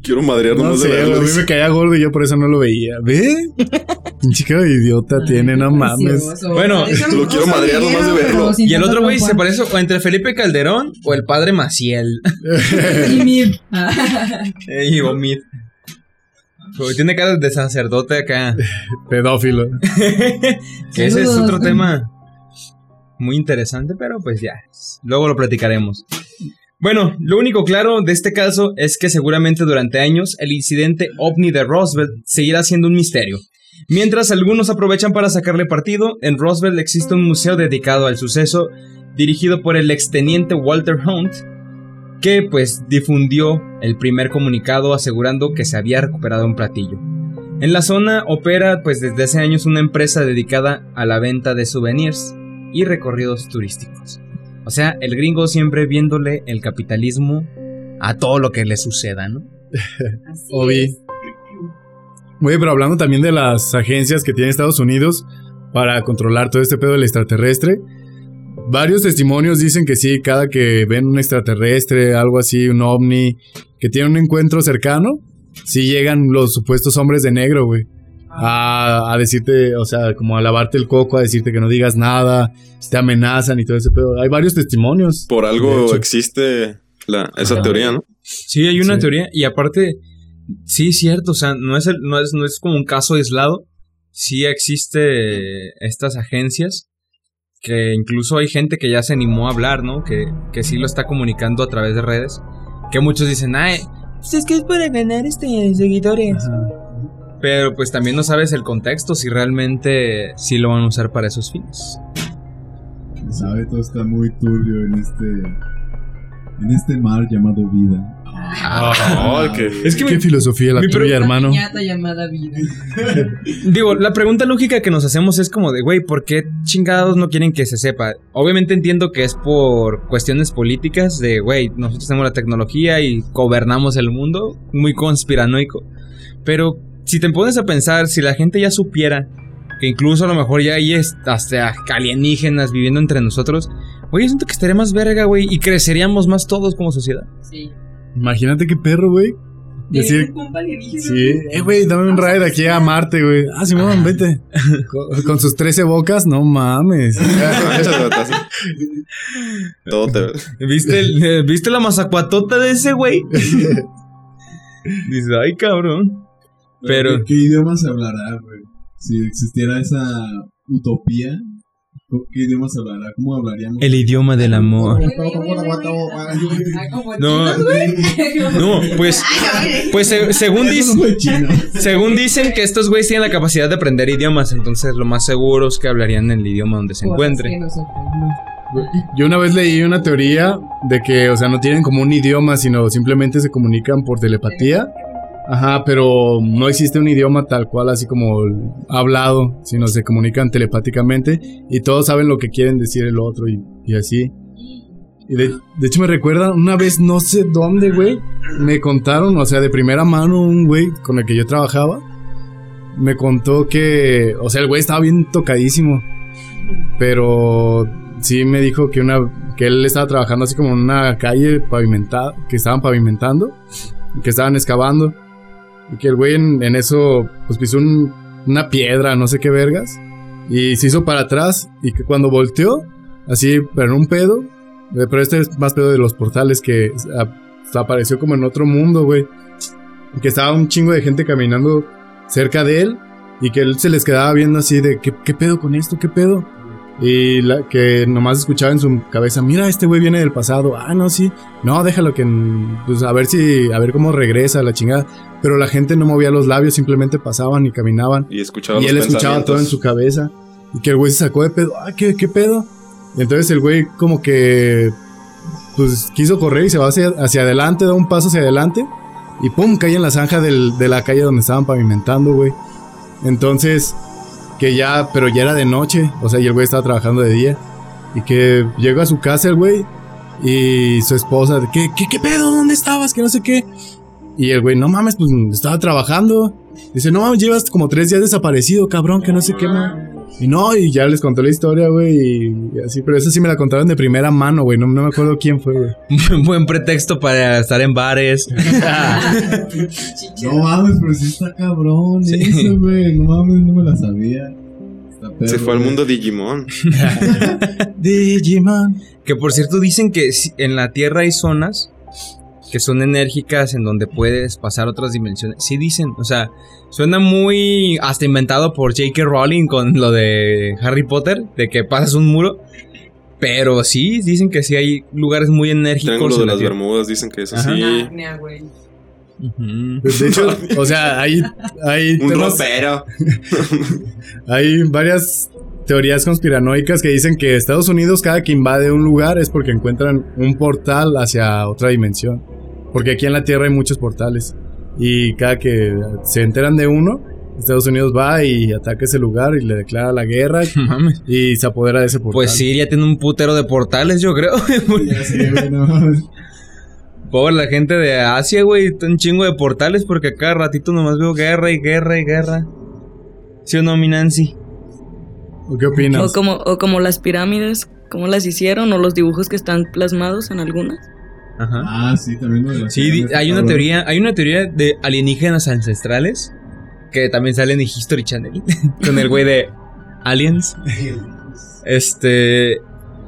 S5: Quiero madrear
S3: No
S5: nomás
S3: sé,
S5: de
S3: güey, a
S5: verlo.
S3: mí me caía gordo y yo por eso no lo veía. ¿Ve? Pinche cara de idiota tiene, no mames.
S4: Gracioso.
S2: Bueno,
S5: lo
S4: un
S5: quiero madrear nomás de verlo.
S2: Y el otro güey se parece o entre Felipe Calderón o el padre Maciel.
S4: Y mi-.
S2: Eh, y Omid. Porque tiene cara de sacerdote acá.
S3: Pedófilo.
S2: Que ese es otro tema muy interesante, pero pues ya, luego lo platicaremos. Bueno, lo único claro de este caso es que seguramente durante años el incidente ovni de Roswell seguirá siendo un misterio. Mientras algunos aprovechan para sacarle partido, en Roswell existe un museo dedicado al suceso dirigido por el exteniente Walter Hunt, que pues difundió el primer comunicado asegurando que se había recuperado un platillo. En la zona opera pues desde hace años una empresa dedicada a la venta de souvenirs y recorridos turísticos. O sea, el gringo siempre viéndole el capitalismo a todo lo que le suceda, ¿no?
S3: Güey, pero hablando también de las agencias que tiene Estados Unidos para controlar todo este pedo del extraterrestre. Varios testimonios dicen que sí, cada que ven un extraterrestre, algo así, un ovni, que tiene un encuentro cercano, sí llegan los supuestos hombres de negro, güey. A, a decirte, o sea, como a lavarte el coco, a decirte que no digas nada, te amenazan y todo ese pedo. Hay varios testimonios.
S5: Por algo existe la, esa teoría, ¿no?
S2: Sí, hay una
S3: Sí.
S2: teoría y aparte, sí, cierto, o sea, no es, el- no es, no es como un caso aislado, sí existe estas agencias que incluso hay gente que ya se animó a hablar, ¿no? Que, que sí lo está comunicando a través de redes, que muchos dicen, ay, pues es que es para ganar este seguidores. Pero pues también no sabes el contexto, si realmente sí lo van a usar para esos fines.
S6: Sabe, todo está muy turbio en este. En este mar llamado vida.
S5: Que-
S2: Es que
S3: Qué
S2: mi-
S3: filosofía la
S2: mi
S3: tuya, hermano.
S4: Llamada vida.
S2: Digo, la pregunta lógica que nos hacemos es como de, güey, ¿por qué chingados no quieren que se sepa? Obviamente entiendo que es por cuestiones políticas de, güey, nosotros tenemos la tecnología y gobernamos el mundo, muy conspiranoico. Pero si te pones a pensar, si la gente ya supiera que incluso a lo mejor ya hay hasta alienígenas viviendo entre nosotros, güey, yo siento que estaría más verga, güey, y creceríamos más todos como sociedad.
S4: Sí.
S3: Imagínate qué perro, güey. Decir. Sí, eh, güey, dame un ride aquí a Marte, güey. Ah, Simón, vete. Con, con sus 13 bocas, no mames.
S5: Todo te...
S2: ¿Viste, el- eh, ¿Viste la mazacuatota de ese güey? Dice, ay, cabrón. Pero-
S6: ¿Qué, qué idioma se hablará, güey? Si existiera esa utopía, ¿co- ¿qué idioma se hablará? ¿Cómo hablaríamos?
S2: El idioma del amor. No.
S4: No, güey.
S2: No, pues, pues se- según,
S6: chino.
S2: según dicen que estos güeyes tienen la capacidad de aprender idiomas, entonces lo más seguro es que hablarían en el idioma donde se
S4: Cosas
S2: encuentre.
S4: que nosotros no.
S3: Yo una vez leí una teoría de que, o sea, no tienen como un idioma, sino simplemente se comunican por telepatía. Ajá, pero no existe un idioma tal cual, así como hablado, sino se comunican telepáticamente y todos saben lo que quieren decir el otro y, así. Y de, de hecho me recuerda una vez, no sé dónde, güey, me contaron, o sea, de primera mano un güey con el que yo trabajaba, me contó que, o sea, el güey estaba bien tocadísimo, pero sí me dijo que una que él estaba trabajando así como en una calle pavimentada, que estaban pavimentando, que estaban excavando, y que el güey en, eso pues pisó un- una piedra, no sé qué vergas, y se hizo para atrás, y que cuando volteó, así, pero en un pedo, Eh, Pero este es más pedo de los portales que ah, apareció como en otro mundo, güey. Que estaba un chingo de gente caminando cerca de él y que él se les quedaba viendo así de, ¿qué, qué pedo con esto? ¿Qué pedo? Y la, que nomás escuchaba en su cabeza, mira, este güey viene del pasado. Ah, no, sí. No, déjalo que, pues a ver si, a ver cómo regresa la chingada. Pero la gente no movía los labios, simplemente pasaban y caminaban.
S5: Y escuchaba
S3: Y
S5: los
S3: él escuchaba todo en su cabeza. Y que el güey se sacó de pedo. Ah, ¿qué, qué pedo? Y entonces el güey como que... Pues quiso correr y se va hacia, hacia adelante, da un paso hacia adelante. Y pum, cae en la zanja del- de la calle donde estaban pavimentando, güey. Entonces, que ya, pero ya era de noche. O sea, y el güey estaba trabajando de día. Y que llega a su casa el güey. Y su esposa, ¿qué, qué, qué pedo? ¿Dónde estabas? Que no sé qué. Y el güey, no mames, pues estaba trabajando. Dice, no mames, llevas como tres días desaparecido, cabrón, que no sé qué, man. Y no, y ya les conté la historia, güey, y, y así, pero esa sí me la contaron de primera mano, güey, no, no me acuerdo quién fue, güey.
S2: Buen pretexto para estar en bares.
S6: No mames, pero sí está cabrón
S2: Sí.
S6: eso, güey. No mames, no me la sabía. Perro,
S5: Se fue al mundo Digimon.
S3: Digimon.
S2: Que por cierto dicen que en la Tierra hay zonas que son enérgicas en donde puedes pasar otras dimensiones. Sí dicen, o sea, suena muy hasta inventado por J.K. Rowling con lo de Harry Potter, de que pasas un muro. Pero sí, dicen que sí hay lugares muy enérgicos.
S5: Triángulo de
S2: en la
S5: las. Bermudas dicen que eso
S2: Ajá.
S5: sí.
S4: Narnia, güey.
S2: Ujú.
S3: Pues, de hecho, o sea, hay, hay
S5: Un
S3: temas-
S5: ropero.
S3: Hay varias teorías conspiranoicas que dicen que Estados Unidos cada que invade un lugar es porque encuentran un portal hacia otra dimensión. Porque aquí en la Tierra hay muchos portales. Y cada que se enteran de uno, Estados Unidos va y ataca ese lugar y le declara la guerra
S2: Mames.
S3: y se apodera de ese portal.
S2: Pues sí, ya tiene un putero de portales, yo creo.
S6: Ya sé.
S2: Pobre la gente de Asia, güey, un chingo de portales porque cada ratito nomás veo guerra y guerra y guerra. ¿Sí o no, mi Nancy?
S3: ¿O ¿Qué opinas?
S7: O como, o como las pirámides, cómo las hicieron, o los dibujos que están plasmados en algunas.
S2: Ajá.
S6: Ah, sí, también lo
S2: Sí, hay una teoría, hay una teoría de alienígenas ancestrales que también sale en History Channel con el güey de Aliens. Este,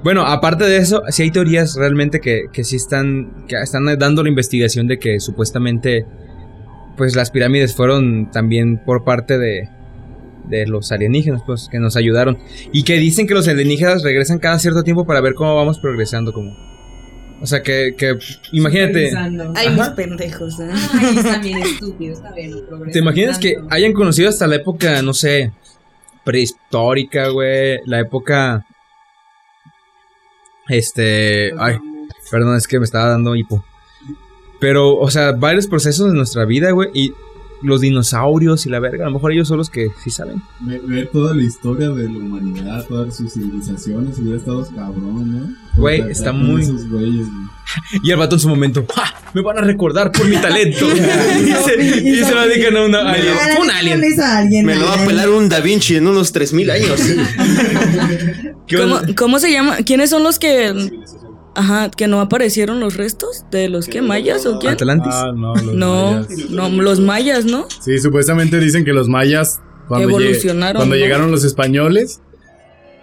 S2: bueno, aparte de eso, sí hay teorías realmente que, que sí están que están dando la investigación de que supuestamente pues las pirámides fueron también por parte de de los alienígenas, pues que nos ayudaron y que dicen que los alienígenas regresan cada cierto tiempo para ver cómo vamos progresando como o sea que, que imagínate
S4: Pensando.
S7: Ay,
S2: Ajá.
S7: mis pendejos, ¿eh?
S4: Ay, está bien estúpido, está bien.
S2: ¿Te imaginas que hayan conocido hasta la época, no sé, prehistórica, güey? La época. Este. Ay, perdón, es que me estaba dando hipo. Pero, o sea, varios procesos de nuestra vida, güey. Y los dinosaurios y la verga. A lo mejor ellos son los que sí saben.
S6: Ve- Ver toda la historia de la humanidad, todas sus civilizaciones, hubiera estado cabrón, ¿no?
S2: Güey, está muy-
S6: Esos güeyes, güey.
S2: Y el vato en su momento, ¡ja! Me van a recordar por mi talento. y se, y se lo dedican a una alien. Fue un alien.
S4: alguien.
S5: Me lo va a pelar un Da Vinci en unos 3000 años.
S2: ¿Qué
S7: ¿Cómo,
S2: onda?
S7: cómo se llama? ¿Quiénes son los que... Ajá, que no aparecieron los restos? ¿De los que mayas o quién?
S2: Atlantis.
S3: Ah, no, los
S7: No,
S3: mayas.
S7: no, los mayas, ¿no?
S3: Sí, supuestamente dicen que los mayas, cuando, lleg- cuando
S7: ¿no?
S3: llegaron los españoles,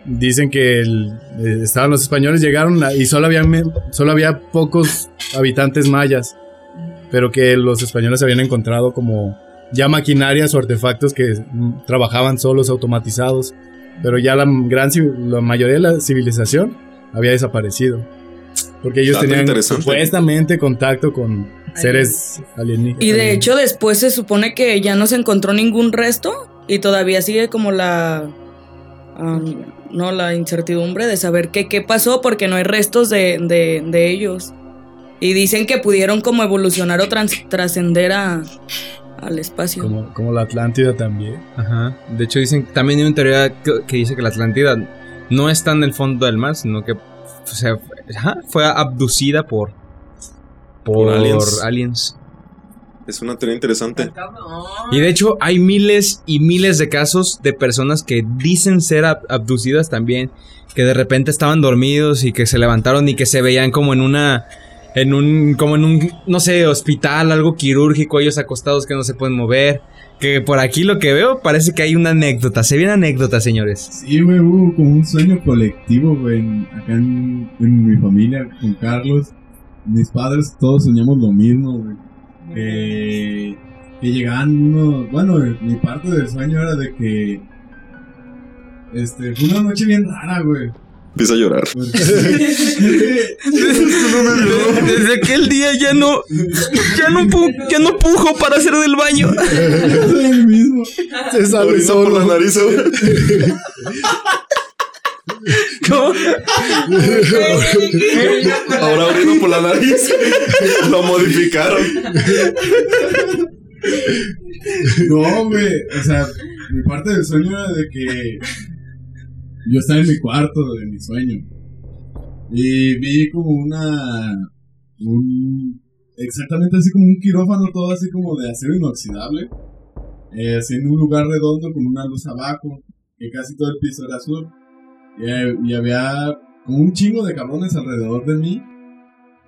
S3: dicen que el- eh, estaban los españoles, llegaron y solo había, solo había pocos habitantes mayas, pero que los españoles habían encontrado como ya maquinarias o artefactos que mm, trabajaban solos, automatizados, pero ya la, gran, la mayoría de la civilización había desaparecido. Porque ellos tenían supuestamente contacto con seres alienígenas.
S7: Y de hecho después se supone que ya no se encontró ningún resto y todavía sigue como la... no, la incertidumbre de saber qué, qué pasó porque no hay restos de, de, de ellos. Y dicen que pudieron como evolucionar o trascender a, al espacio.
S3: como, como la Atlántida también.
S2: Ajá. De hecho, dicen también hay una teoría que, que dice que la Atlántida no está en el fondo del mar, sino que o sea, ajá, fue abducida por por,
S5: Por aliens.
S2: aliens.
S5: Es una teoría interesante.
S2: Y de hecho, hay miles y miles de casos de personas que dicen ser ab- abducidas también, que de repente estaban dormidos y que se levantaron y que se veían como en una en un, como en un, no sé, hospital, algo quirúrgico, ellos acostados que no se pueden mover. Que por aquí lo que veo parece que hay una anécdota. Se viene anécdota, señores.
S6: Sí, güey, hubo como un sueño colectivo, güey, acá en, mi familia con Carlos. Mis padres todos soñamos lo mismo, güey. Que, que llegaban unos... Bueno, mi parte del sueño era de que... Este, fue una noche bien rara, güey.
S5: Empieza a llorar.
S2: Desde aquel día ya no, ya no, pu- ya no pujo para hacer del baño.
S6: El mismo.
S3: Se sale
S5: por la nariz.
S2: ¿Cómo?
S5: Ahora orino por la nariz. Lo modificaron.
S6: No, güey. O sea, mi parte del sueño era de que yo estaba en mi cuarto de mi sueño. Y vi como una. Un, exactamente así como un quirófano, todo así como de acero inoxidable. Eh, así en un lugar redondo con una luz abajo. Que casi todo el piso era azul. Y, eh, y había como un chingo de cabrones alrededor de mí.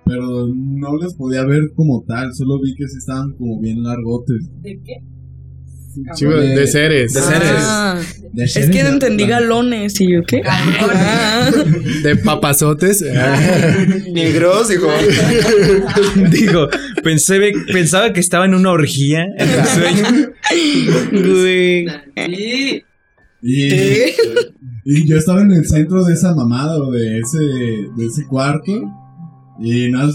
S6: Pero no les podía ver como tal, solo vi que sí estaban como bien largotes.
S4: ¿De qué?
S3: Chico, de seres.
S2: De seres.
S7: Ah,
S6: De
S7: es que entendí galones y yo qué. Ah.
S3: De papazotes.
S5: Negros, hijo.
S2: Digo, pensé, pensaba que estaba en una orgía en el sueño.
S7: Güey.
S4: Sí.
S6: Y, y yo estaba en el centro de esa mamada o de ese, de ese cuarto. Y no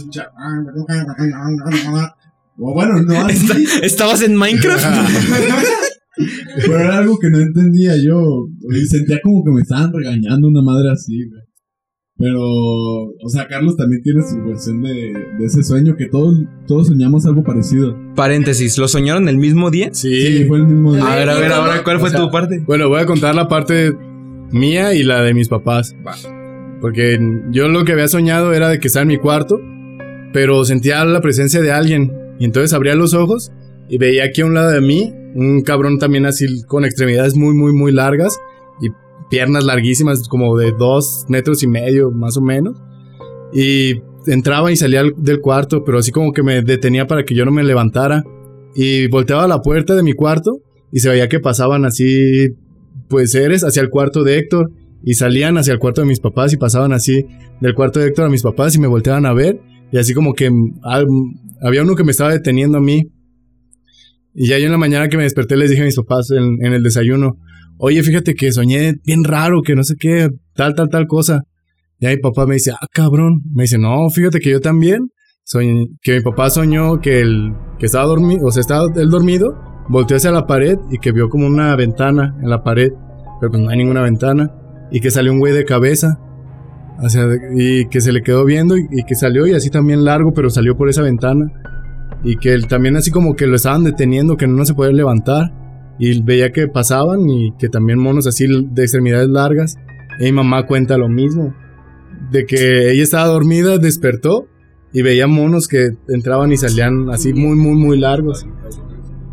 S6: bueno, no así.
S2: ¿Estabas en Minecraft?
S6: pero era algo que no entendía yo. Y sentía como que me estaban regañando una madre así, güey. Pero, o sea, Carlos también tiene su versión de, de ese sueño que todos, todos soñamos algo parecido.
S2: Paréntesis, ¿lo soñaron el mismo día?
S6: Sí,
S3: Sí.
S6: fue el mismo día.
S2: A ver, a ver, ahora, ¿cuál fue
S3: O sea,
S2: tu parte?
S3: Bueno, voy a contar la parte mía y la de mis papás. Porque yo lo que había soñado era de que estaba en mi cuarto, pero sentía la presencia de alguien. Y entonces abría los ojos y veía aquí a un lado de mí un cabrón también así con extremidades muy, muy, muy largas y piernas larguísimas, como de dos metros y medio más o menos. Y entraba y salía al- del cuarto, pero así como que me detenía para que yo no me levantara. Y volteaba a la puerta de mi cuarto y se veía que pasaban así, pues seres hacia el cuarto de Héctor y salían hacia el cuarto de mis papás y pasaban así del cuarto de Héctor a mis papás y me volteaban a ver y así como que había uno que me estaba deteniendo a mí. Y ya yo en la mañana que me desperté les dije a mis papás en, en el desayuno, oye, fíjate que soñé bien raro, que no sé qué, tal, tal, tal cosa. Y ahí mi papá me dice, ah, cabrón. Me dice, no, fíjate que yo también. Soñé, que mi papá soñó que, el, que estaba dormido, o sea, estaba él dormido, volteó hacia la pared y que vio como una ventana en la pared, pero pues no hay ninguna ventana. Y que salió un güey de cabeza. O sea, y que se le quedó viendo y, que salió y así también largo, pero salió por esa ventana. Y que él también así como que lo estaban deteniendo, que no se podía levantar. Y veía que pasaban y que también monos así de extremidades largas. Y mi mamá cuenta lo mismo. De que ella estaba dormida, despertó y veía monos que entraban y salían así muy, muy, muy largos.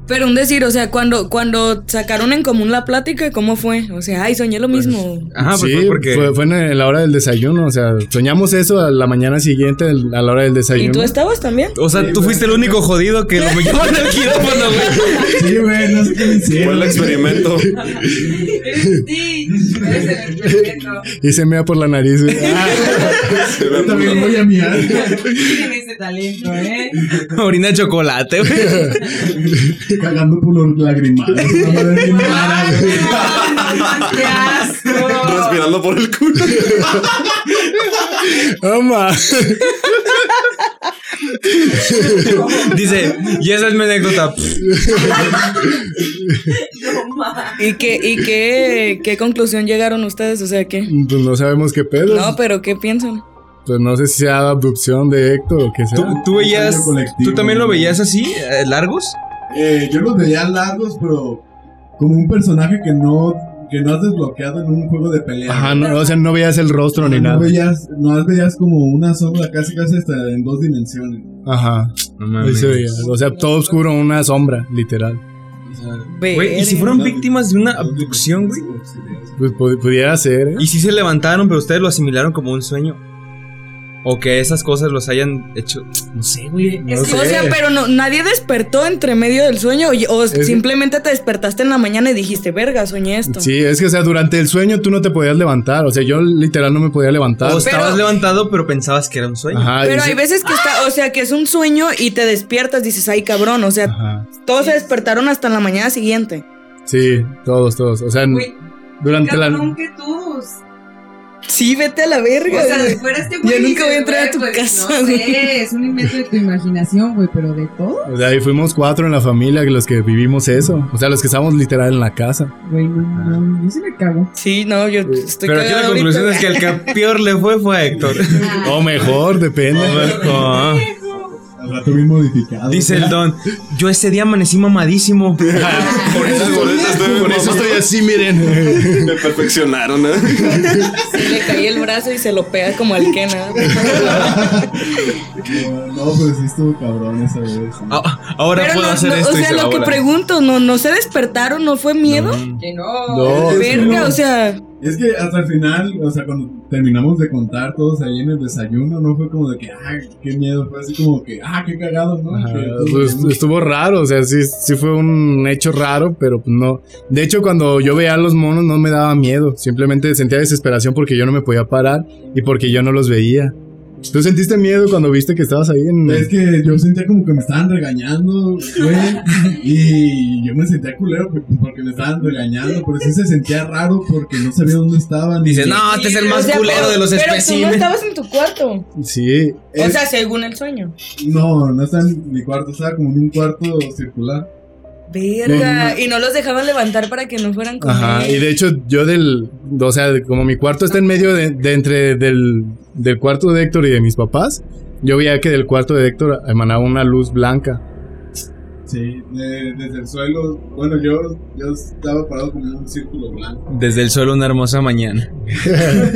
S7: Pero un decir, o sea, cuando, cuando sacaron en común la plática, ¿cómo fue? O sea, ay, soñé lo mismo.
S2: Ajá, pues
S3: sí,
S2: fue porque.
S3: fue, fue en la hora del desayuno. O sea, soñamos eso a la mañana siguiente a la hora del
S7: ¿Y
S3: desayuno.
S7: tú estabas también?
S2: O sea, tú fuiste el único jodido que lo llaman al quirófano, güey.
S6: Sí, güey, no sé qué me
S5: Fue el experimento.
S4: Sí, eres el experimento.
S3: Y se mea por la nariz. güey.
S6: Yo también voy a mirar.
S4: Tienen ese talento, ¿eh?
S2: Orina de chocolate, güey.
S6: Cagando por güey.
S4: ¡Qué asco!
S5: Respirando por el culo.
S3: Ama.
S2: Dice, y esa es mi anécdota.
S7: ¿Y qué, y qué, qué conclusión llegaron ustedes? O sea, ¿qué?
S3: Pues no sabemos qué pedo.
S7: No, pero ¿qué piensan?
S3: Pues no sé si sea abducción de Héctor o qué sea.
S2: ¿Tú, tú veías. ¿Tú también lo veías así, eh, largos?
S6: Eh, yo los veía largos, pero como un personaje que no, que no has desbloqueado en un juego de pelea.
S3: Ajá, no, o sea, no veías el rostro ni
S6: no
S3: nada.
S6: veías, no veías como una sombra casi casi hasta en dos dimensiones.
S3: Ajá.
S2: No
S3: Ahí se veía. O sea, todo oscuro, una sombra, literal.
S6: O sea,
S2: Güey, ¿y si fueron víctimas de una abducción, güey?
S3: Pues pu- pudiera ser, ¿eh?
S2: Y si se levantaron, pero ustedes lo asimilaron como un sueño. O que esas cosas los hayan hecho. No sé, güey. No
S7: Es que,
S2: sé.
S7: o sea, pero no, nadie despertó entre medio del sueño o, o simplemente te despertaste en la mañana y dijiste, verga, soñé esto.
S3: Sí, es que, o sea, durante el sueño tú no te podías levantar. O sea, yo literal no me podía levantar.
S2: O estabas
S7: Pero-
S2: levantado, pero pensabas que era un sueño.
S3: Ajá,
S7: Pero hay veces que está, o sea, que es un sueño y te despiertas, dices, ay cabrón, o sea,
S3: Ajá.
S7: todos se despertaron hasta la mañana siguiente.
S3: Sí, todos, todos. O sea,
S4: Güey,
S3: durante la.
S4: que todos.
S7: Sí, vete a la verga.
S4: O sea, si fuera este
S7: Yo
S4: güey.
S7: nunca
S4: dices,
S7: voy a entrar a tu
S4: pues,
S7: casa,
S4: No
S7: güey.
S4: sé, es un invento de tu imaginación, güey, pero de todo.
S3: O sea, y fuimos cuatro en la familia los que vivimos eso. O sea, los que estábamos literal en la casa.
S4: Güey, no, no, yo sí me cago.
S7: Sí, no, yo estoy
S2: Pero aquí la conclusión
S7: ahorita.
S2: es que el que peor le fue fue a Héctor.
S3: O mejor, depende.
S2: Ah.
S6: Al rato bien modificado.
S2: Dice el don, yo ese día amanecí mamadísimo.
S5: Por eso, por eso estoy,
S3: Por eso
S5: mamá.
S3: estoy así, miren.
S5: Me perfeccionaron, ¿eh?
S7: Sí, le caí el brazo y se lo pega como al Kena.
S6: No, no, pues sí estuvo cabrón esa vez. sí.
S2: Ah, Ahora
S7: Pero
S2: puedo
S7: no,
S2: hacer
S7: no,
S2: esto
S7: o
S2: y
S7: sea,
S2: se
S7: lo que pregunto, ¿no, ¿no se despertaron? ¿No fue miedo?
S4: Que no.
S3: No,
S7: Verga, o sea,
S6: Es que hasta el final, o sea, cuando terminamos de contar todos ahí en el desayuno, no fue como de que, ah, qué miedo, fue así como que, ah, qué cagado, ¿no?
S3: Ajá, pues, estuvo raro, o sea, sí, sí fue un hecho raro, pero pues no. De hecho, cuando yo veía a los monos no me daba miedo, simplemente sentía desesperación porque yo no me podía parar y porque yo no los veía. ¿Tú sentiste miedo cuando viste que estabas ahí en...
S6: Es que yo sentía como que me estaban regañando, güey. Y yo me sentía culero pues, porque me estaban regañando. Pero sí se sentía raro porque no sabía dónde estaban.
S2: Dice, no, este es el
S7: o
S2: más
S7: sea,
S2: culero de los
S7: Pero tú no
S2: especímenes.
S7: estabas en tu cuarto.
S3: Sí,
S7: O
S6: Es-
S7: sea, según el sueño.
S6: No, no estaba en mi cuarto, estaba como en un cuarto circular.
S7: Verga. Y no los dejaban levantar para que no fueran con
S3: Ajá, y de hecho yo del, o sea, como mi cuarto está en medio de, de entre del, del cuarto de Héctor y de mis papás, yo veía que del cuarto de Héctor emanaba una luz blanca.
S6: Sí, de- desde el suelo. Bueno, yo, yo estaba parado como en un círculo blanco.
S2: Desde el suelo una hermosa mañana.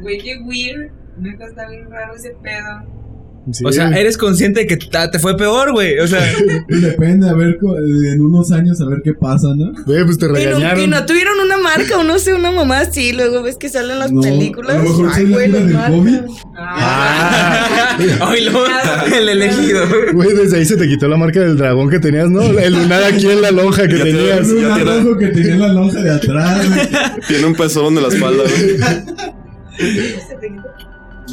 S4: Güey, qué weird. Neta está bien raro ese pedo.
S3: Sí.
S2: O sea, eres consciente de que te fue peor, güey. O sea,
S6: Depende, a ver, co- en unos años a ver qué pasa, ¿no?
S3: Güey, pues te regañaron.
S7: y no tuvieron una marca o no sé, una mamá así. Luego ves que salen las
S6: No,
S7: películas.
S6: a lo mejor
S7: Ay, güey,
S6: del. COVID.
S3: Ah,
S2: oílo, el elegido.
S3: güey, desde ahí se te quitó la marca del dragón que tenías, ¿no? El lunar aquí en la lonja que
S5: Ya
S3: tenías.
S5: Ya tiene-
S6: arrojo que tenía en la lonja de atrás.
S5: Tiene un pezón de la espalda, güey.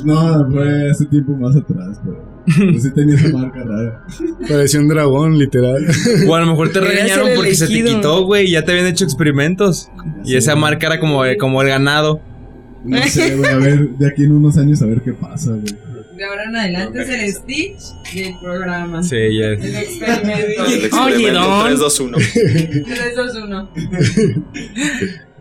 S6: No, fue hace tiempo más atrás, pero sí tenía esa marca rara.
S3: Parecía un dragón, literal.
S2: O a lo mejor te regañaron porque se te quitó, güey. y Ya te habían hecho experimentos. Y esa marca era como, como el ganado.
S6: No sé, güey, a ver, de aquí en unos años a ver qué pasa, güey.
S4: De ahora en adelante es el Stitch del programa.
S2: Sí, ya.
S4: El experimento.
S5: El experimento
S10: Don.
S5: 3, 2, 1.
S4: 3, 2, 1.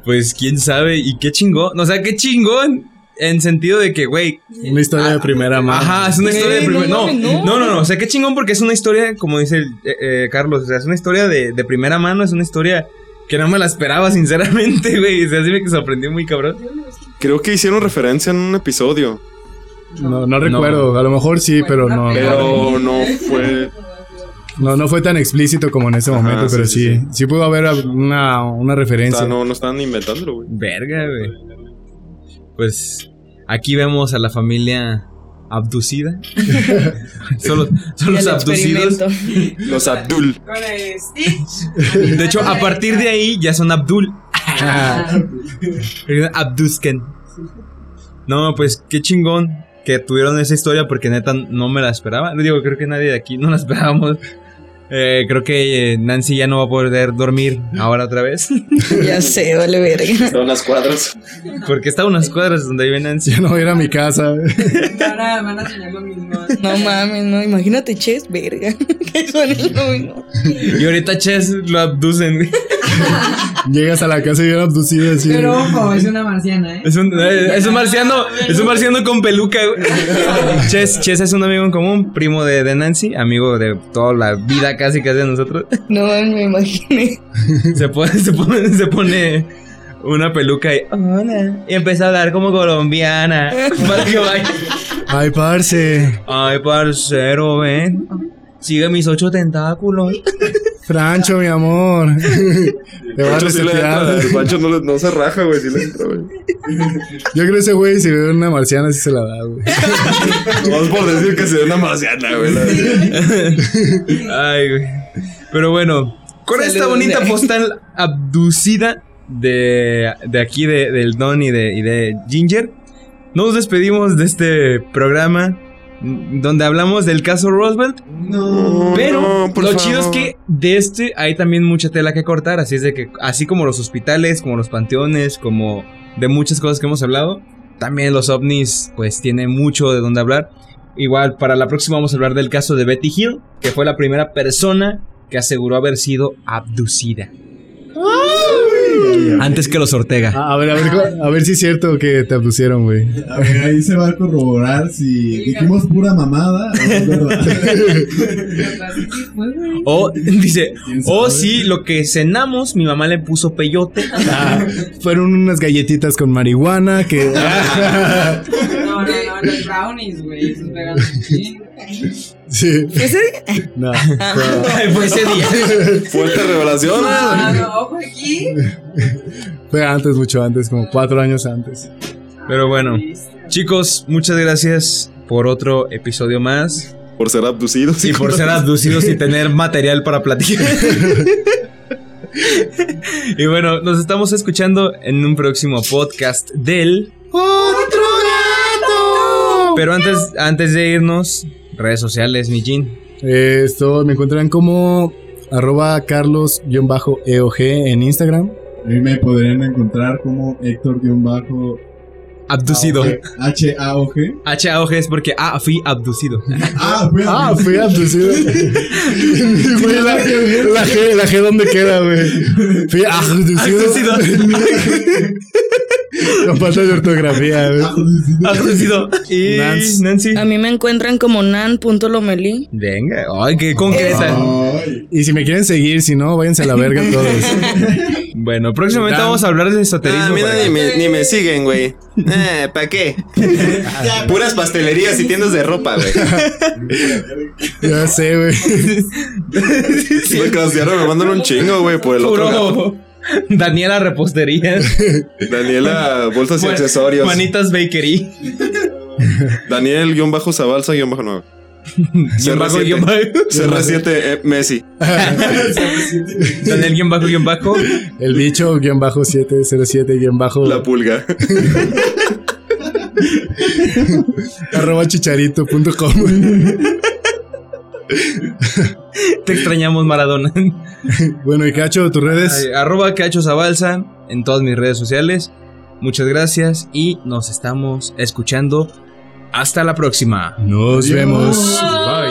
S2: Pues quién sabe. Y qué chingón. O sea, qué chingón. En sentido de que, güey.
S3: Una historia de primera mano.
S2: Ajá, es una historia de
S7: no
S2: primera. No, no,
S7: no.
S2: no, no. O sea, qué chingón porque es una historia, como dice el, eh, eh, Carlos. O sea, es una historia de, de primera mano. Es una historia que no me la esperaba, sinceramente, güey. O sea, sí me sorprendió muy cabrón.
S5: Creo que hicieron referencia en un episodio.
S3: No, no recuerdo. A lo mejor sí, pero no.
S5: Pero no fue.
S3: No, no fue tan explícito como en ese
S5: Ajá,
S3: momento,
S5: sí,
S3: pero
S5: sí,
S3: sí.
S5: sí.
S3: Sí pudo haber una, una
S5: O
S3: referencia.
S5: sea, no, no estaban inventándolo, güey.
S2: Verga, güey. Pues aquí vemos a la familia abducida. son los, son abducidos.
S5: Los Abdul.
S2: De hecho, a partir de ahí ya son Abdul. Abdusken. No, pues qué chingón que tuvieron esa historia porque neta no me la esperaba. Digo, creo que nadie de aquí no la esperábamos. Eh, creo que eh, Nancy ya no va a poder dormir ahora otra vez.
S7: Ya sé, vale verga.
S5: Son las cuadras.
S2: Porque está a unas cuadras donde vive Nancy.
S3: No voy a ir a mi casa.
S4: Ahora van a soñar lo mismo.
S7: No mames, no. Imagínate, Ches, verga. Que suene lo mismo.
S2: Y ahorita Chess lo abducen.
S3: Llegas a la casa y bien abducido así.
S4: Pero ojo, es una marciana, ¿eh?
S2: Es un, eh, es un marciano, es un marciano con peluca. Ches, Ches es un amigo en común, primo de, de Nancy, amigo de toda la vida casi casi de nosotros.
S7: No me imaginé.
S2: Se pone, se pone, se pone una peluca y hola. Y empieza a hablar como colombiana. Para que vaya.
S3: Ay, parce.
S2: Ay, parcero, ven. Sigue mis ocho tentáculos.
S3: Francho, mi amor. Te vas a
S5: Pancho sí le entra.
S3: resetear.
S5: El Pancho no, no se raja, güey. Sí le entra, güey.
S3: Yo creo que ese güey, si ve una marciana, sí se la da, güey.
S5: Vamos por decir que se ve una marciana, güey.
S2: Ay, güey. Pero bueno, con esta bonita postal abducida de, de aquí, de- del Don y de, y de Ginger, nos despedimos de este programa donde hablamos del caso Roosevelt.
S5: No,
S2: Pero
S5: no,
S2: lo chido es que de este hay también mucha tela que cortar, así es de que así como los hospitales, como los panteones, como de muchas cosas que hemos hablado, también los ovnis pues tiene mucho de dónde hablar. Igual para la próxima vamos a hablar del caso de Betty Hill, que fue la primera persona que aseguró haber sido abducida. Antes que los Ortega.
S3: A ver, a ver, a ver si es cierto que te abducieron, güey.
S6: A ver, ahí se va a corroborar si dijimos pura mamada o es verdad.
S2: O dice,
S6: ¿Quién
S2: o sí, lo que cenamos, mi mamá le puso peyote.
S3: Ah, fueron unas galletitas con marihuana que.
S4: No, no, no, los brownies, güey. Esos pegan un chingo.
S3: Sí.
S7: Ese
S3: No.
S2: Ay, fue ese día.
S5: Fuerte revelación.
S4: Ah, no, ojo aquí.
S3: Fue antes, mucho antes, como cuatro años antes.
S2: Pero bueno, chicos, muchas gracias por otro episodio más
S5: Por ser abducidos.
S2: y por ser abducidos y tener material para platicar. y bueno, nos estamos escuchando en un próximo podcast del Otro Gato. Pero antes, antes de irnos, redes sociales, mi Jean.
S3: Eh, Esto me encuentran como arroba carlos-eog en Instagram.
S6: A mí me podrían encontrar como Héctor-Bajo
S2: Abducido.
S6: H-A-O-G.
S2: H-A-O-G es porque, ah, fui abducido.
S6: Ah, fue
S3: Ah, fui abducido. La, la G, la G, ¿dónde queda, güey? Fui abducido. Con falta de ortografía, güey.
S2: Abducido. Y
S3: Nance.
S2: Nancy.
S7: A mí me encuentran como nan.lomelí.
S2: Venga, ay, qué concreta.
S6: Ay,
S3: Y si me quieren seguir, si no, váyanse a la verga todos.
S2: Bueno, próximamente
S3: Dan.
S2: vamos a hablar de esoterismo.
S5: Ah, mira, ni me, ni me siguen, güey. Eh, ¿para qué? Puras pastelerías y tiendas de ropa, güey.
S3: Ya sé, güey.
S5: Me cansearon, me mandan un chingo, güey, por el otro gato.
S2: Daniela Repostería.
S5: Daniela, bolsas y
S2: Juan-
S5: accesorios.
S2: Manitas Bakery.
S5: Daniel, guion bajo Zabalza, guion bajo 9.
S2: Guión bajo, guion bajo.
S5: CR7, eh, Messi.
S2: Daniel guion bajo, guion bajo.
S3: El bicho, guion bajo 707, guion bajo.
S5: La pulga.
S3: arroba chicharito.com.
S2: Te extrañamos, Maradona.
S3: Bueno, y Cacho, tus redes.
S2: Ay, Arroba Cacho Zabalza en todas mis redes sociales. Muchas gracias y nos estamos escuchando. Hasta la próxima.
S3: Nos
S6: Adiós.
S3: vemos. Bye.